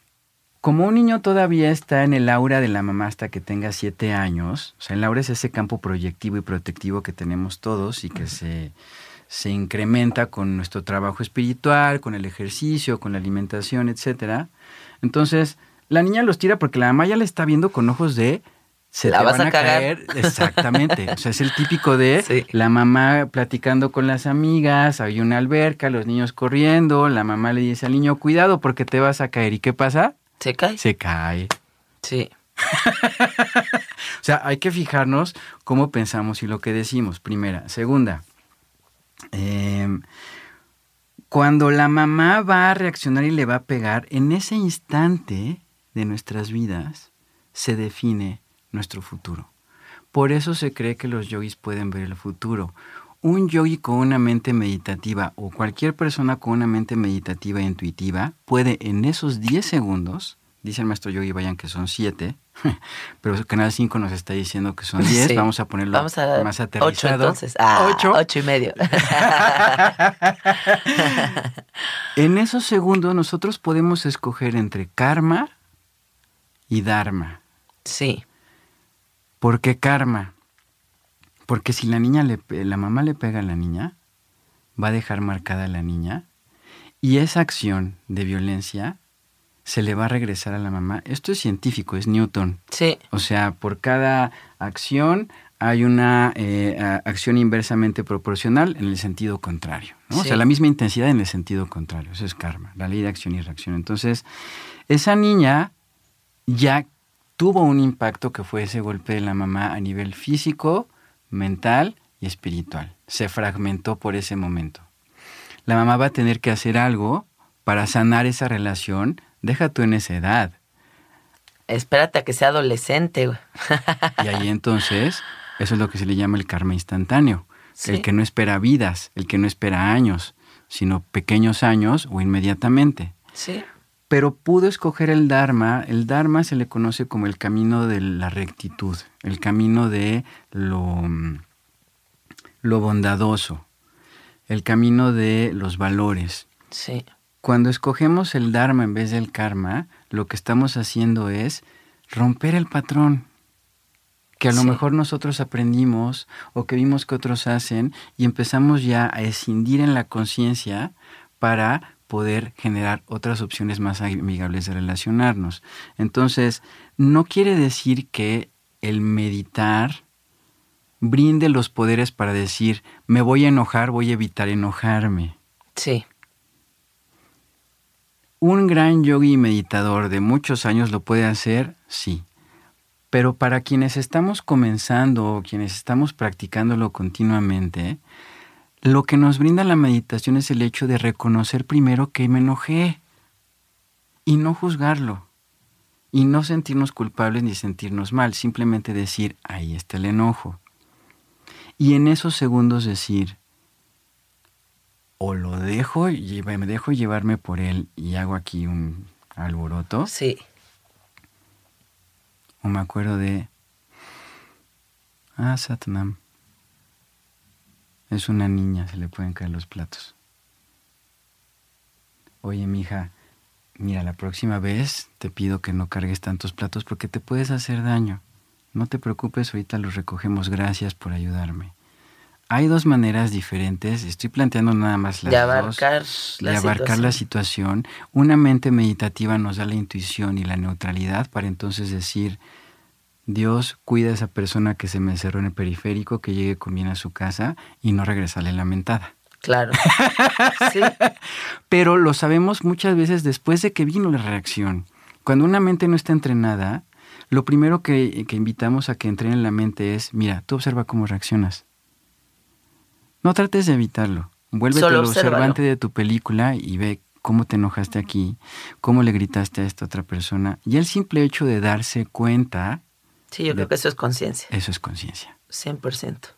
Como un niño todavía está en el aura de la mamá hasta que tenga siete años, o sea, el aura es ese campo proyectivo y protectivo que tenemos todos y que se, se incrementa con nuestro trabajo espiritual, con el ejercicio, con la alimentación, etc. Entonces, la niña los tira porque la mamá ya le está viendo con ojos de... Se La te vas van a cagar". caer. Exactamente. O sea, es el típico de Sí. la mamá platicando con las amigas, hay una alberca, los niños corriendo, la mamá le dice al niño, cuidado porque te vas a caer. ¿Y qué pasa? ¿Se cae? Se cae. Sí, O sea, hay que fijarnos cómo pensamos y lo que decimos, primera. Segunda, eh, cuando la mamá va a reaccionar y le va a pegar, en ese instante de nuestras vidas se define nuestro futuro. Por eso se cree que los yogis pueden ver el futuro. Un yogi con una mente meditativa o cualquier persona con una mente meditativa e intuitiva puede en esos 10 segundos, dice el maestro yogi Vayan que son 7, pero Canal 5 nos está diciendo que son 10, Sí. vamos a ponerlo Vamos a más aterrizado. entonces. Ah, Ocho. ocho y medio. En esos segundos nosotros podemos escoger entre karma y dharma. sí, ¿Por qué karma? Porque si la niña le, la mamá le pega a la niña, va a dejar marcada a la niña y esa acción de violencia se le va a regresar a la mamá. Esto es científico, es Newton. sí, O sea, por cada acción hay una eh, acción inversamente proporcional en el sentido contrario. ¿no? O sea, la misma intensidad en el sentido contrario. Eso es karma, la ley de acción y reacción. Entonces, esa niña ya tuvo un impacto que fue ese golpe de la mamá a nivel físico, mental y espiritual. Se fragmentó por ese momento. La mamá va a tener que hacer algo para sanar esa relación. Deja tú en esa edad. espérate a que sea adolescente. Y ahí entonces, eso es lo que se le llama el karma instantáneo. Sí. El que no espera vidas, el que no espera años, sino pequeños años o inmediatamente. Sí, Pero pudo escoger el Dharma. El Dharma se le conoce como el camino de la rectitud, el camino de lo, mm, lo bondadoso, el camino de los valores. sí, Cuando escogemos el Dharma en vez del karma, lo que estamos haciendo es romper el patrón que a lo Sí. mejor nosotros aprendimos o que vimos que otros hacen y empezamos ya a escindir en la conciencia para poder generar otras opciones más amigables de relacionarnos. Entonces, no quiere decir que el meditar brinde los poderes para decir, me voy a enojar, voy a evitar enojarme. sí, ¿Un gran yogi meditador de muchos años lo puede hacer? Sí. Pero para quienes estamos comenzando o quienes estamos practicándolo continuamente, lo que nos brinda la meditación es el hecho de reconocer primero que me enojé y no juzgarlo. Y no sentirnos culpables ni sentirnos mal, simplemente decir, ahí está el enojo. Y en esos segundos decir, o lo dejo y me dejo llevarme por él y hago aquí un alboroto, sí, o me acuerdo de ah Satnam es una niña, se le pueden caer los platos. Oye, mija, mira, la próxima vez te pido que no cargues tantos platos porque te puedes hacer daño. No te preocupes, ahorita los recogemos. Gracias por ayudarme. Hay dos maneras diferentes. Estoy planteando nada más las de dos de abarcar la situación. Una mente meditativa nos da la intuición y la neutralidad para entonces decir, Dios cuida a esa persona que se me encerró en el periférico, que llegue con bien a su casa y no regresarle lamentada. Claro. sí. Pero lo sabemos muchas veces después de que vino la reacción. Cuando una mente no está entrenada, lo primero que, que invitamos a que entrene la mente es, mira, tú observa cómo reaccionas. No trates de evitarlo. Vuélvete obsérvalo. observante de tu película y ve cómo te enojaste aquí, cómo le gritaste a esta otra persona. Y el simple hecho de darse cuenta, Sí, yo creo que eso es conciencia. eso es conciencia. 100%.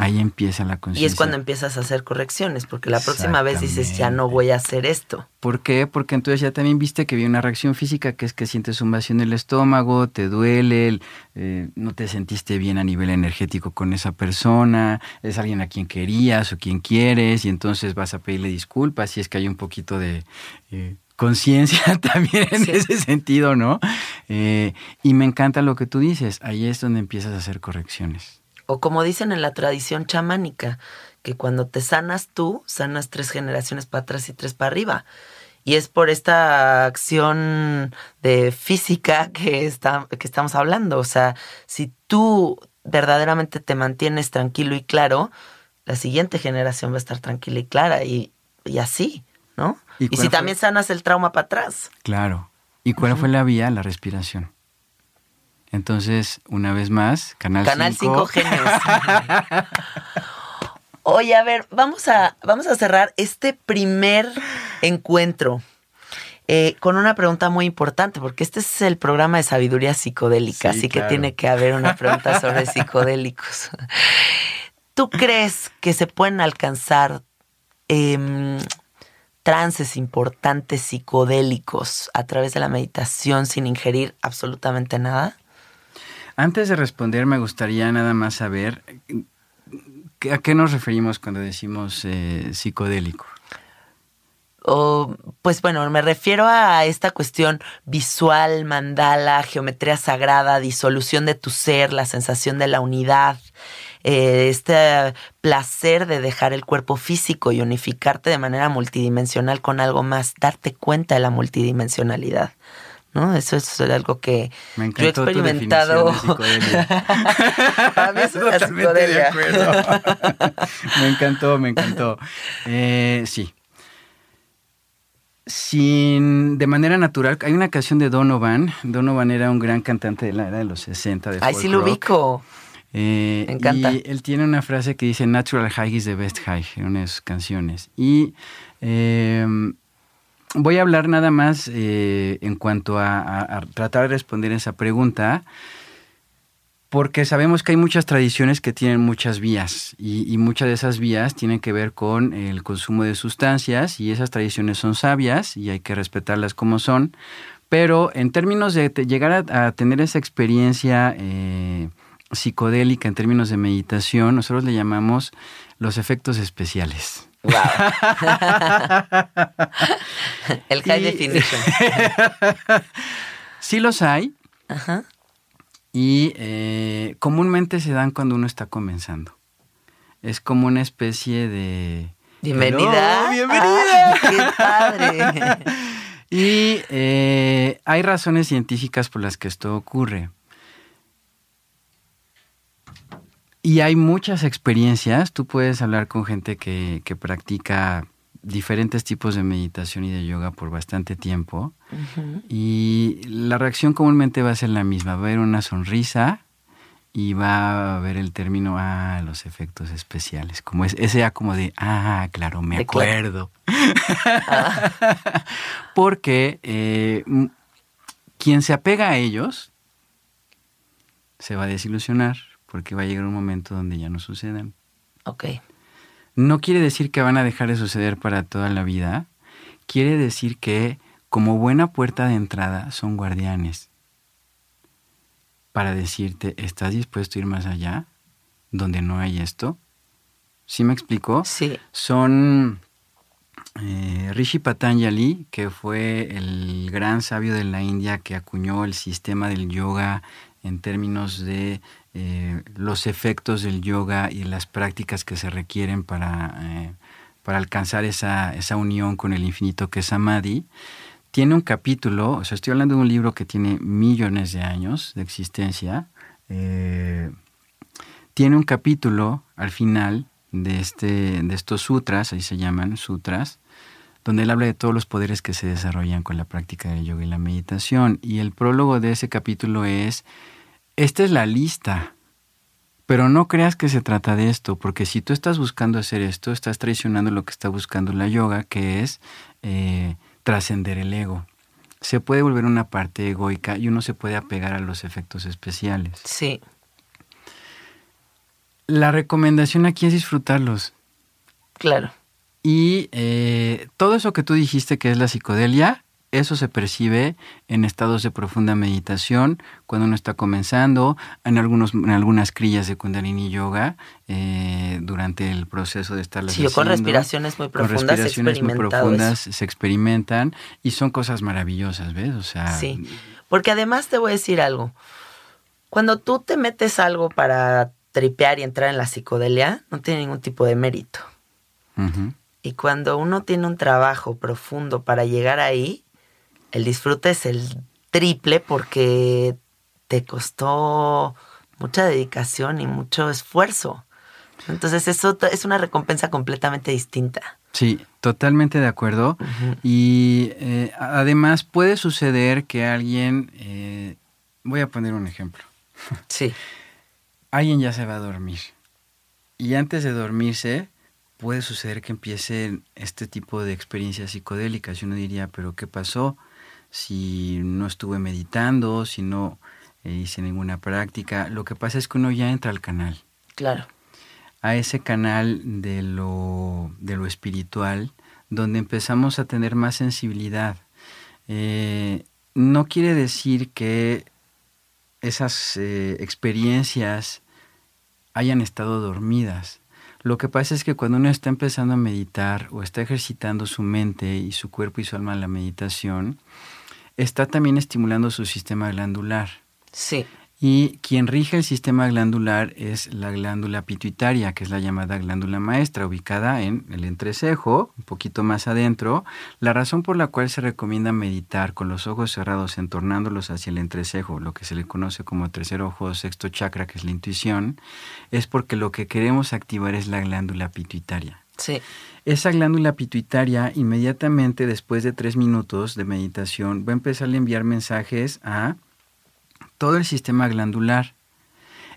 Ahí empieza la Y conciencia. es cuando empiezas a hacer correcciones, porque la próxima vez dices, ya no voy a hacer esto. ¿Por qué? Porque entonces ya también viste que había una reacción física que es que sientes un vacío en el estómago, te duele, el- eh, no te sentiste bien a nivel energético con esa persona, es alguien a quien querías o quien quieres y entonces vas a pedirle disculpas si es que hay un poquito de eh, conciencia también en Sí. ese sentido, ¿no? Eh, y me encanta lo que tú dices, ahí es donde empiezas a hacer correcciones. O como dicen en la tradición chamánica, que cuando te sanas tú, sanas tres generaciones para atrás y tres para arriba. Y es por esta acción de física que, está, que estamos hablando. O sea, si tú verdaderamente te mantienes tranquilo y claro, la siguiente generación va a estar tranquila y clara y, y así, ¿no? ¿Y si fue? también sanas el trauma para atrás. Claro. ¿Y cuál fue la vía? La respiración. Entonces, una vez más, Canal 5. Canal 5 Genios. Oye, a ver, vamos a, vamos a cerrar este primer encuentro eh, con una pregunta muy importante, porque este es el programa de sabiduría psicodélica, Sí, así que tiene que haber una pregunta sobre psicodélicos. ¿Tú crees que se pueden alcanzar em, trances importantes psicodélicos a través de la meditación sin ingerir absolutamente nada? Antes de responder, me gustaría nada más saber ¿qué- a qué nos referimos cuando decimos eh, psicodélico. O, pues bueno, me refiero a esta cuestión visual, mandala, geometría sagrada, disolución de tu ser, la sensación de la unidad, eh, este placer de dejar el cuerpo físico y unificarte de manera multidimensional con algo más, darte cuenta de la multidimensionalidad. ¿No? Eso es algo que Me yo he tu experimentado. definición de. Para mí es una Totalmente de psicodelia. acuerdo. me encantó, me encantó. Eh, sí. Sin, de manera natural, hay una canción de Donovan. Donovan era un gran cantante de la era de los 60 de Ay, folk sí lo rock. ubico. Eh, Me encanta. Y él tiene una frase que dice Natural High is the best high en una de sus canciones. Y eh, voy a hablar nada más eh, en cuanto a, a- a tratar de responder esa pregunta, porque sabemos que hay muchas tradiciones que tienen muchas vías y, y muchas de esas vías tienen que ver con el consumo de sustancias y esas tradiciones son sabias y hay que respetarlas como son. Pero en términos de llegar a, a tener esa experiencia eh, psicodélica, en términos de meditación, nosotros le llamamos los efectos especiales. Wow. El high Y- definition. Sí los hay Ajá. y eh, comúnmente se dan cuando uno está comenzando. Es como una especie de... Bienvenida. Bienvenida. Ah, qué padre. Y eh, hay razones científicas por las que esto ocurre. Y hay muchas experiencias. Tú puedes hablar con gente que, que practica diferentes tipos de meditación y de yoga por bastante tiempo. Y la reacción comúnmente va a ser la misma. Va a haber una sonrisa y va a haber el término, ah, los efectos especiales. Como es, ese ya como de, ah, claro, me acuerdo. Porque eh, quien se apega a ellos se va a desilusionar porque va a llegar un momento donde ya no sucedan. Ok. No quiere decir que van a dejar de suceder para toda la vida. Quiere decir que como buena puerta de entrada son guardianes para decirte, ¿estás dispuesto a ir más allá? Donde no hay esto. ¿Sí me explicó? Sí. Son eh, Rishi Patanjali, que fue el gran sabio de la India que acuñó el sistema del yoga en términos de eh, los efectos del yoga y las prácticas que se requieren para, eh, para alcanzar esa, esa unión con el infinito que es Samadhi. Tiene un capítulo, o sea, estoy hablando de un libro que tiene millones de años de existencia. eh, tiene un capítulo al final de, este, de estos sutras, ahí se llaman sutras, donde él habla de todos los poderes que se desarrollan con la práctica del yoga y la meditación. Y el prólogo de ese capítulo es, esta es la lista, pero no creas que se trata de esto, porque si tú estás buscando hacer esto, estás traicionando lo que está buscando la yoga, que es eh, trascender el ego. Se puede volver una parte egoica y uno se puede apegar a los efectos especiales. Sí. La recomendación aquí es disfrutarlos. Claro. Y eh, todo eso que tú dijiste que es la psicodelia, eso se percibe en estados de profunda meditación, cuando uno está comenzando, en, algunos, en algunas crillas de Kundalini Yoga, eh, durante el proceso de estar Sí, con respiraciones muy profundas. Con respiraciones muy profundas se experimentan y son cosas maravillosas, ¿ves? O sea. Sí, porque además te voy a decir algo. Cuando tú te metes algo para tripear y entrar en la psicodelia, no tiene ningún tipo de mérito. Y cuando uno tiene un trabajo profundo para llegar ahí, el disfrute es el triple porque te costó mucha dedicación y mucho esfuerzo. Entonces eso es una recompensa completamente distinta. Sí, totalmente de acuerdo. Y eh, además puede suceder que alguien, eh, voy a poner un ejemplo. Sí. alguien ya se va a dormir. Y antes de dormirse, puede suceder que empiece este tipo de experiencias psicodélicas. Y uno diría, pero ¿qué pasó? Si no estuve meditando, si no eh, hice ninguna práctica. Lo que pasa es que uno ya entra al canal. Claro. A ese canal de lo, de lo espiritual, donde empezamos a tener más sensibilidad. Eh, no quiere decir que esas eh, experiencias hayan estado dormidas. Lo que pasa es que cuando uno está empezando a meditar o está ejercitando su mente y su cuerpo y su alma en la meditación, está también estimulando su sistema glandular. Sí. Y quien rige el sistema glandular es la glándula pituitaria, que es la llamada glándula maestra, ubicada en el entrecejo, un poquito más adentro. La razón por la cual se recomienda meditar con los ojos cerrados, entornándolos hacia el entrecejo, lo que se le conoce como tercer ojo sexto chakra, que es la intuición, es porque lo que queremos activar es la glándula pituitaria. Sí. Esa glándula pituitaria, inmediatamente después de tres minutos de meditación, va a empezar a enviar mensajes a todo el sistema glandular.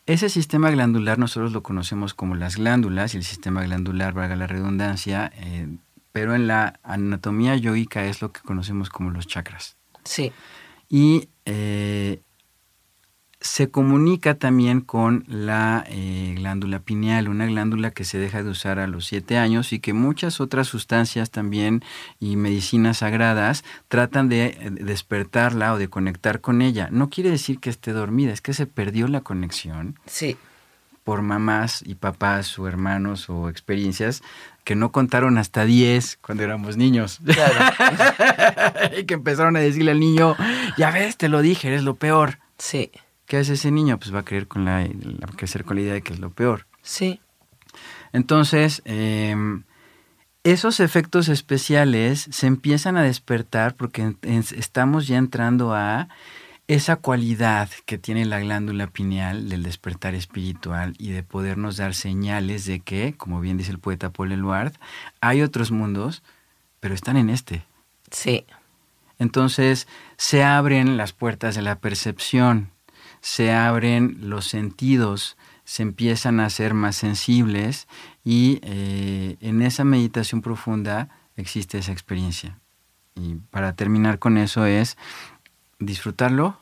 Ese sistema glandular nosotros lo conocemos como las glándulas y el sistema glandular, valga la redundancia, eh, pero en la anatomía yoica es lo que conocemos como los chakras. Sí. Y eh, se comunica también con la eh, glándula pineal, una glándula que se deja de usar a los siete años y que muchas otras sustancias también y medicinas sagradas tratan de eh, despertarla o de conectar con ella. No quiere decir que esté dormida, es que se perdió la conexión. Sí. Por mamás y papás o hermanos o experiencias que no contaron hasta 10 cuando éramos niños. Claro. y que empezaron a decirle al niño, ya ves, te lo dije, eres lo peor. Sí. ¿Qué hace ese niño? Pues va a creer con la, crecer con la idea de que es lo peor. Sí. Entonces, em, esos efectos especiales se empiezan a despertar porque estamos ya entrando a esa cualidad que tiene la glándula pineal del despertar espiritual y de podernos dar señales de que, como bien dice el poeta Paul Eluard, hay otros mundos, pero están en este. Sí. Entonces se abren las puertas de la percepción, se abren los sentidos, se empiezan a ser más sensibles y eh, en esa meditación profunda existe esa experiencia. Y para terminar con eso es disfrutarlo.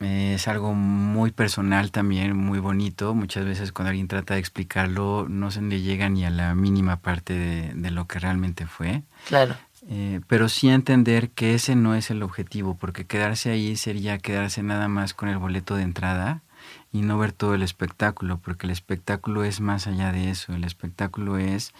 es algo muy personal también, muy bonito. Muchas veces cuando alguien trata de explicarlo no se le llega ni a la mínima parte de, de lo que realmente fue. Claro. Eh, pero sí entender que ese no es el objetivo, porque quedarse ahí sería quedarse nada más con el boleto de entrada y no ver todo el espectáculo, porque el espectáculo es más allá de eso, el espectáculo es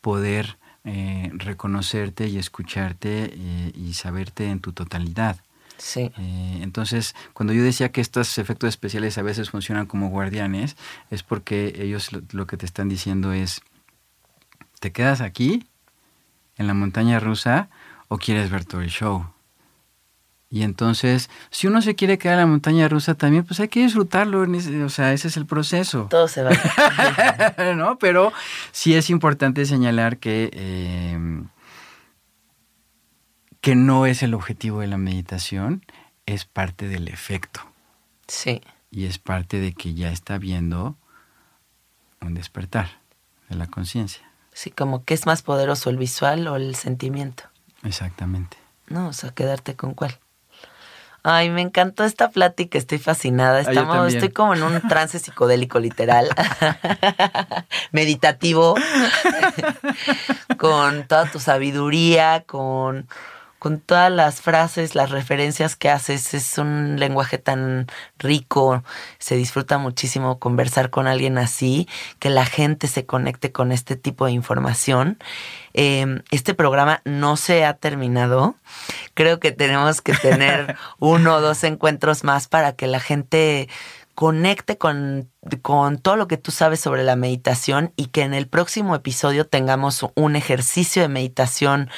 poder eh, reconocerte y escucharte eh, y saberte en tu totalidad. Sí. entonces, cuando yo decía que estos efectos especiales a veces funcionan como guardianes, es porque ellos lo que te están diciendo es, te quedas aquí en la montaña rusa o quieres ver todo el show. Y entonces, si uno se quiere quedar en la montaña rusa también, pues hay que disfrutarlo. O sea, ese es el proceso. Todo se va. ¿No? Pero sí es importante señalar que, eh, que no es el objetivo de la meditación, es parte del efecto. Sí. Y es parte de que ya está viendo un despertar de la conciencia. Sí, como que es más poderoso el visual o el sentimiento. Exactamente. No, o sea, quedarte con cuál. Ay, me encantó esta plática, estoy fascinada. Estamos, estoy como en un trance psicodélico literal, meditativo, con toda tu sabiduría, con con todas las frases, las referencias que haces. Es un lenguaje tan rico, se disfruta muchísimo conversar con alguien así, que la gente se conecte con este tipo de información. Em, este programa no se ha terminado. Creo que tenemos que tener uno o dos encuentros más para que la gente conecte con, con, todo lo que tú sabes sobre la meditación y que en el próximo episodio tengamos un ejercicio de meditación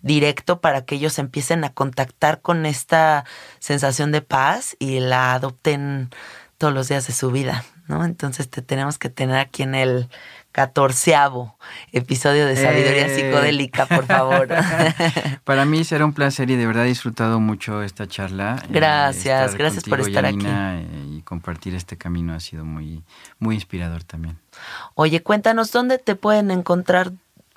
directo para que ellos empiecen a contactar con esta sensación de paz y la adopten todos los días de su vida, ¿no? Entonces te tenemos que tener aquí en el catorceavo episodio de Sabiduría eh. Psicodélica, por favor. Para mí será un placer y de verdad he disfrutado mucho esta charla. Eh, gracias, gracias por estar aquí. Eh, y compartir este camino ha sido muy, muy inspirador también. Oye, cuéntanos dónde te pueden encontrar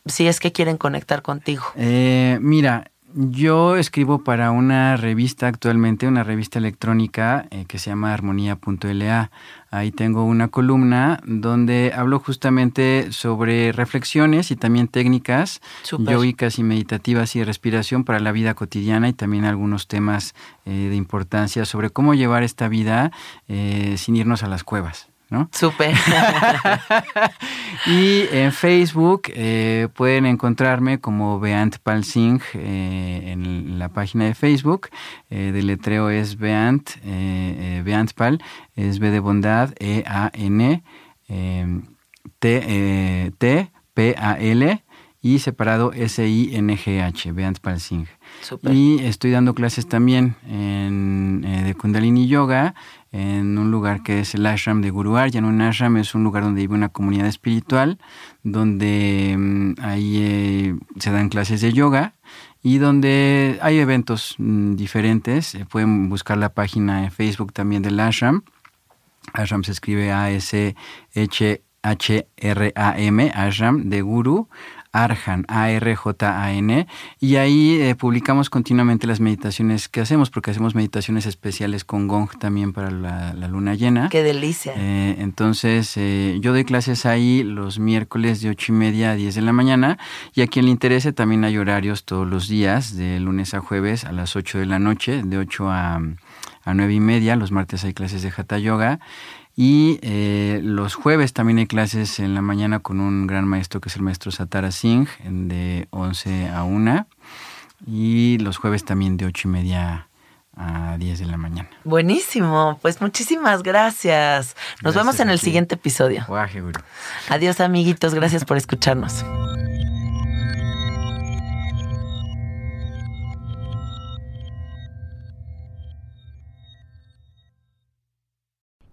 si es que quieren conectar contigo. mira, yo escribo para una revista actualmente, una revista electrónica eh, que se llama armonía.la. Ahí tengo una columna donde hablo justamente sobre reflexiones y también técnicas yogicas y meditativas y de respiración para la vida cotidiana y también algunos temas eh, de importancia sobre cómo llevar esta vida eh, sin irnos a las cuevas. ¿No? Súper. y en Facebook eh, pueden encontrarme como Beant Palsing eh, en la página de Facebook. Eh, de letreo es Beant, eh, Beant Pal, es B de bondad, E-A-N, T, T, P-A-L y separado S-I-N-G-H, Beant Palsing. Y estoy dando clases también en, de Kundalini Yoga en un lugar que es el ashram de Guru Arjan. Un ashram es un lugar donde vive una comunidad espiritual, donde mm, ahí eh, se dan clases de yoga y donde hay eventos mm, diferentes. Eh, pueden buscar la página en Facebook también del ashram. Ashram se escribe A-S-H-H-R-A-M, ashram de Guru. Arjan, A-R-J-A-N, y ahí eh, publicamos continuamente las meditaciones que hacemos, porque hacemos meditaciones especiales con gong también para la, luna llena. ¡Qué delicia! Eh, entonces, eh, yo doy clases ahí los miércoles de ocho y media a 10 de la mañana, y a quien le interese también hay horarios todos los días, de lunes a jueves a las 8 de la noche, de 8 a, a 9 y media, los martes hay clases de Hatha Yoga, y eh, los jueves también hay clases en la mañana con un gran maestro que es el maestro Satara Singh, de 11 a 1. Y los jueves también de 8 y media a 10 de la mañana. Buenísimo, pues muchísimas gracias. Nos vemos en el siguiente episodio. Adiós amiguitos, gracias por escucharnos.